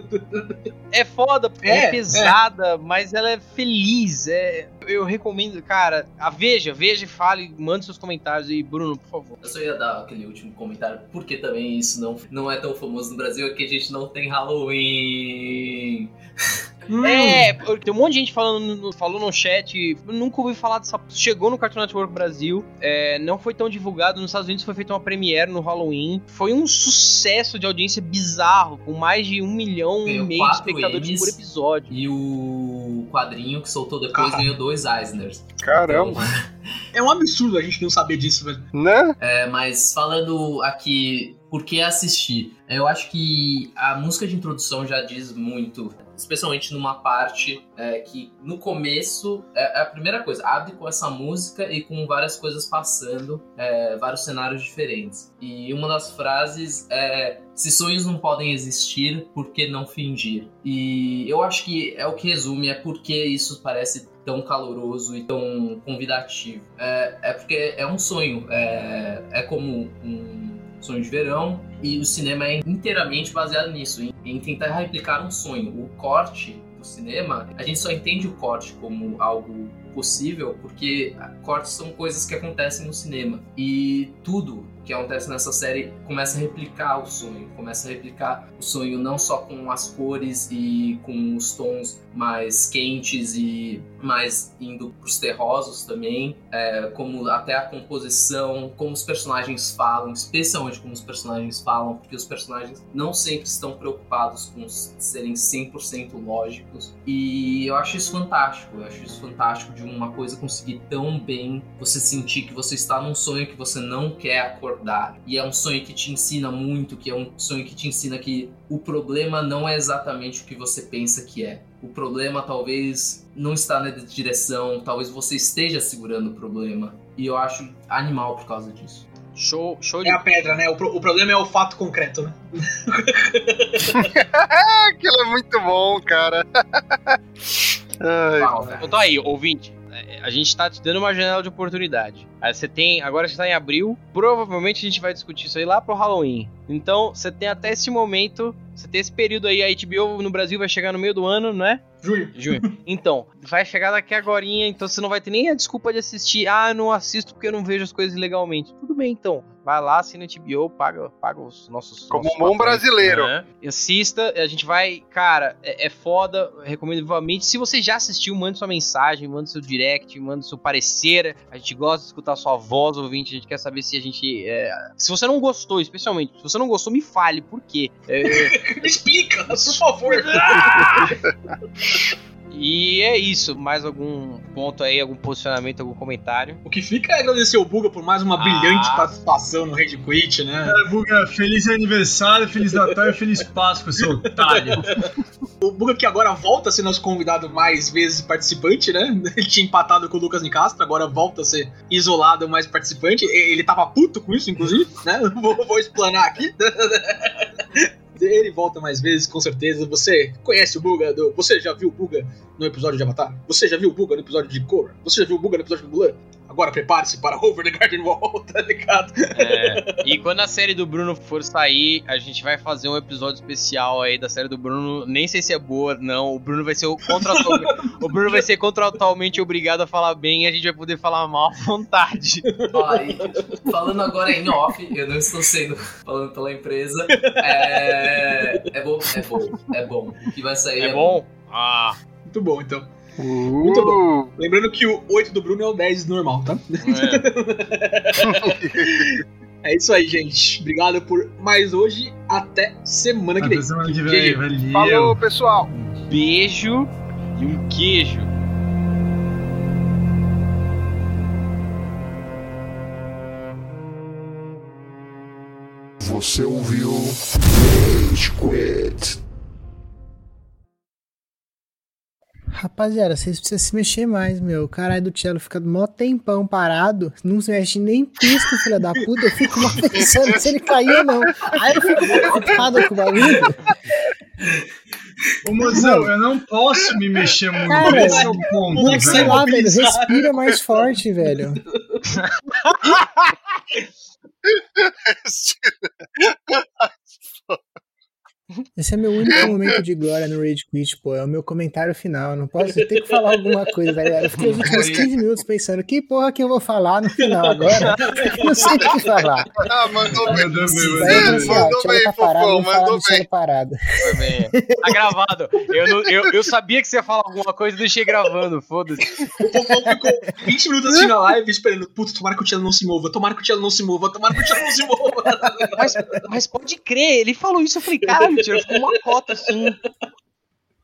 É foda, porque É, é, pesada, mas ela é feliz. É, eu recomendo, cara, a veja, veja e fale, mande seus comentários e Bruno, por favor. Eu só ia dar aquele último comentário, porque também isso não, não é tão famoso no Brasil, é que a gente não tem Halloween. É, tem um monte de gente falando, no- falou no chat, nunca ouvi falar dessa. Chegou no Cartoon Network Brasil, é, não foi tão divulgado. Nos Estados Unidos foi feita uma premiere no Halloween. Foi um sucesso de audiência bizarro, com mais de um milhão e Ganhou meio de espectadores Emmys. por episódio. E o quadrinho que soltou depois Caralho. ganhou dois Eisners. Caramba, É um absurdo a gente não saber disso, velho. né? É, mas falando aqui, por que assistir? Eu acho que a música de introdução já diz muito, especialmente numa parte é, que no começo é, é a primeira coisa, abre com essa música e com várias coisas passando, é, vários cenários diferentes. E uma das frases é: se sonhos não podem existir, por que não fingir? E eu acho que é o que resume, é porque isso parece tão caloroso e tão convidativo. É, é porque é um sonho, é, é como um sonho de verão e o cinema é inteiramente baseado nisso, em, em tentar replicar um sonho. O corte do cinema, a gente só entende o corte como algo possível porque cortes são coisas que acontecem no cinema e tudo que acontece nessa série começa a replicar o sonho, começa a replicar o sonho não só com as cores e com os tons mais quentes e mais indo pros terrosos também, é, como até a composição, como os personagens falam, especialmente como os personagens falam, porque os personagens não sempre estão preocupados com serem 100% lógicos. E eu acho isso fantástico, eu acho isso fantástico de uma coisa conseguir tão bem você sentir que você está num sonho que você não quer acordar. E é um sonho que te ensina muito, que é um sonho que te ensina que o problema não é exatamente o que você pensa que é. O problema talvez não está na direção, talvez você esteja segurando o problema. E eu acho animal por causa disso. Show, show de É a pedra, né? O, pro- o problema é o fato concreto, né? Aquilo é muito bom, cara. Ai, Uau. Então tá aí, ouvinte. É, A gente tá te dando uma janela de oportunidade. Aí você tem. Agora você tá em abril. Provavelmente a gente vai discutir isso aí lá pro Halloween. Então você tem até esse momento. Você tem esse período aí. A HBO no Brasil vai chegar no meio do ano, não é? Júlio. Junho. Então, vai chegar daqui agorinha, então você não vai ter nem a desculpa de assistir. Ah, eu não assisto porque eu não vejo as coisas legalmente. Tudo bem, então. Vai lá, assina a HBO, paga, paga os nossos. Como nossos um bom brasileiro. É. Assista, a gente vai. Cara, é, é foda, recomendo vivamente. Se você já assistiu, mande sua mensagem, mande seu direct, mande seu parecer. A gente gosta de escutar sua voz, ouvinte. A gente quer saber se a gente. é, Se você não gostou, especialmente, se você não gostou, me fale, por quê? É, Me explica, por favor. e é isso. Mais algum ponto aí, algum posicionamento, algum comentário? O que fica é agradecer o Buga por mais uma brilhante Ah. participação no Rede Quit, né? Buga, feliz aniversário, feliz Natal e feliz Páscoa, seu otário. O Buga que agora volta a ser nosso convidado mais vezes participante, né? Ele tinha empatado com o Lucas Nicastro, agora volta a ser isolado mais participante. Ele tava puto com isso, inclusive, né? Vou, vou explanar aqui. Ele volta mais vezes, com certeza. Você conhece o Buga? Do... Você já viu o Buga no episódio de Avatar? Você já viu o Buga no episódio de Korra? Você já viu o Buga no episódio de Mulan? Agora prepare-se para Over the Garden Wall, tá ligado? É, e quando a série do Bruno for sair, a gente vai fazer um episódio especial aí da série do Bruno. Nem sei se é boa, não. O Bruno vai ser o contratual, o Bruno vai ser contratualmente obrigado a falar bem e a gente vai poder falar mal à vontade. Ó, e falando agora em off, eu não estou sendo falando pela empresa. É, é bom, é bom, é bom. O que vai sair É bom? Ah, Muito bom, então. Muito bom. Lembrando que o 8 do Bruno é o 10 normal, tá? é. É isso aí, gente. Obrigado por mais hoje. Até semana que vem. Até semana que vem, valeu. Falou, pessoal. Beijo e um queijo. Você ouviu Rage Quit. Rapaziada, vocês precisam se mexer mais, meu. O caralho do Cello fica mó tempão parado, não se mexe nem pisca, filha da puta. Eu fico mal pensando se ele caiu ou não. Aí eu fico preocupado com o bagulho. Ô, mozão, eu não posso me mexer muito. Cara, esse é o ponto, Mano, sei lá, velho. Respira mais forte, velho. Esse é meu único momento de glória no Rage Quit, pô. É o meu comentário final. Eu não posso ter que falar alguma coisa, tá ligado? Eu fiquei os últimos 15 minutos pensando, que porra que eu vou falar no final agora? Eu não sei o que falar. Ah, mandou bem. Mandou bem, mandou bem. ah, o Mandou bem, tá parado, fofão, bem. Tá gravado. Eu, não- eu, eu sabia que você ia falar alguma coisa e deixei gravando, foda-se. O Fofão ficou 20 minutos assistindo a live esperando. Puta, tomara que o Tchelo não se mova. Tomara que o Tchelo não se mova. Tomara que o Tchelo não se mova. Mas, mas pode crer, ele falou isso, eu falei, caralho, ficou uma cota assim.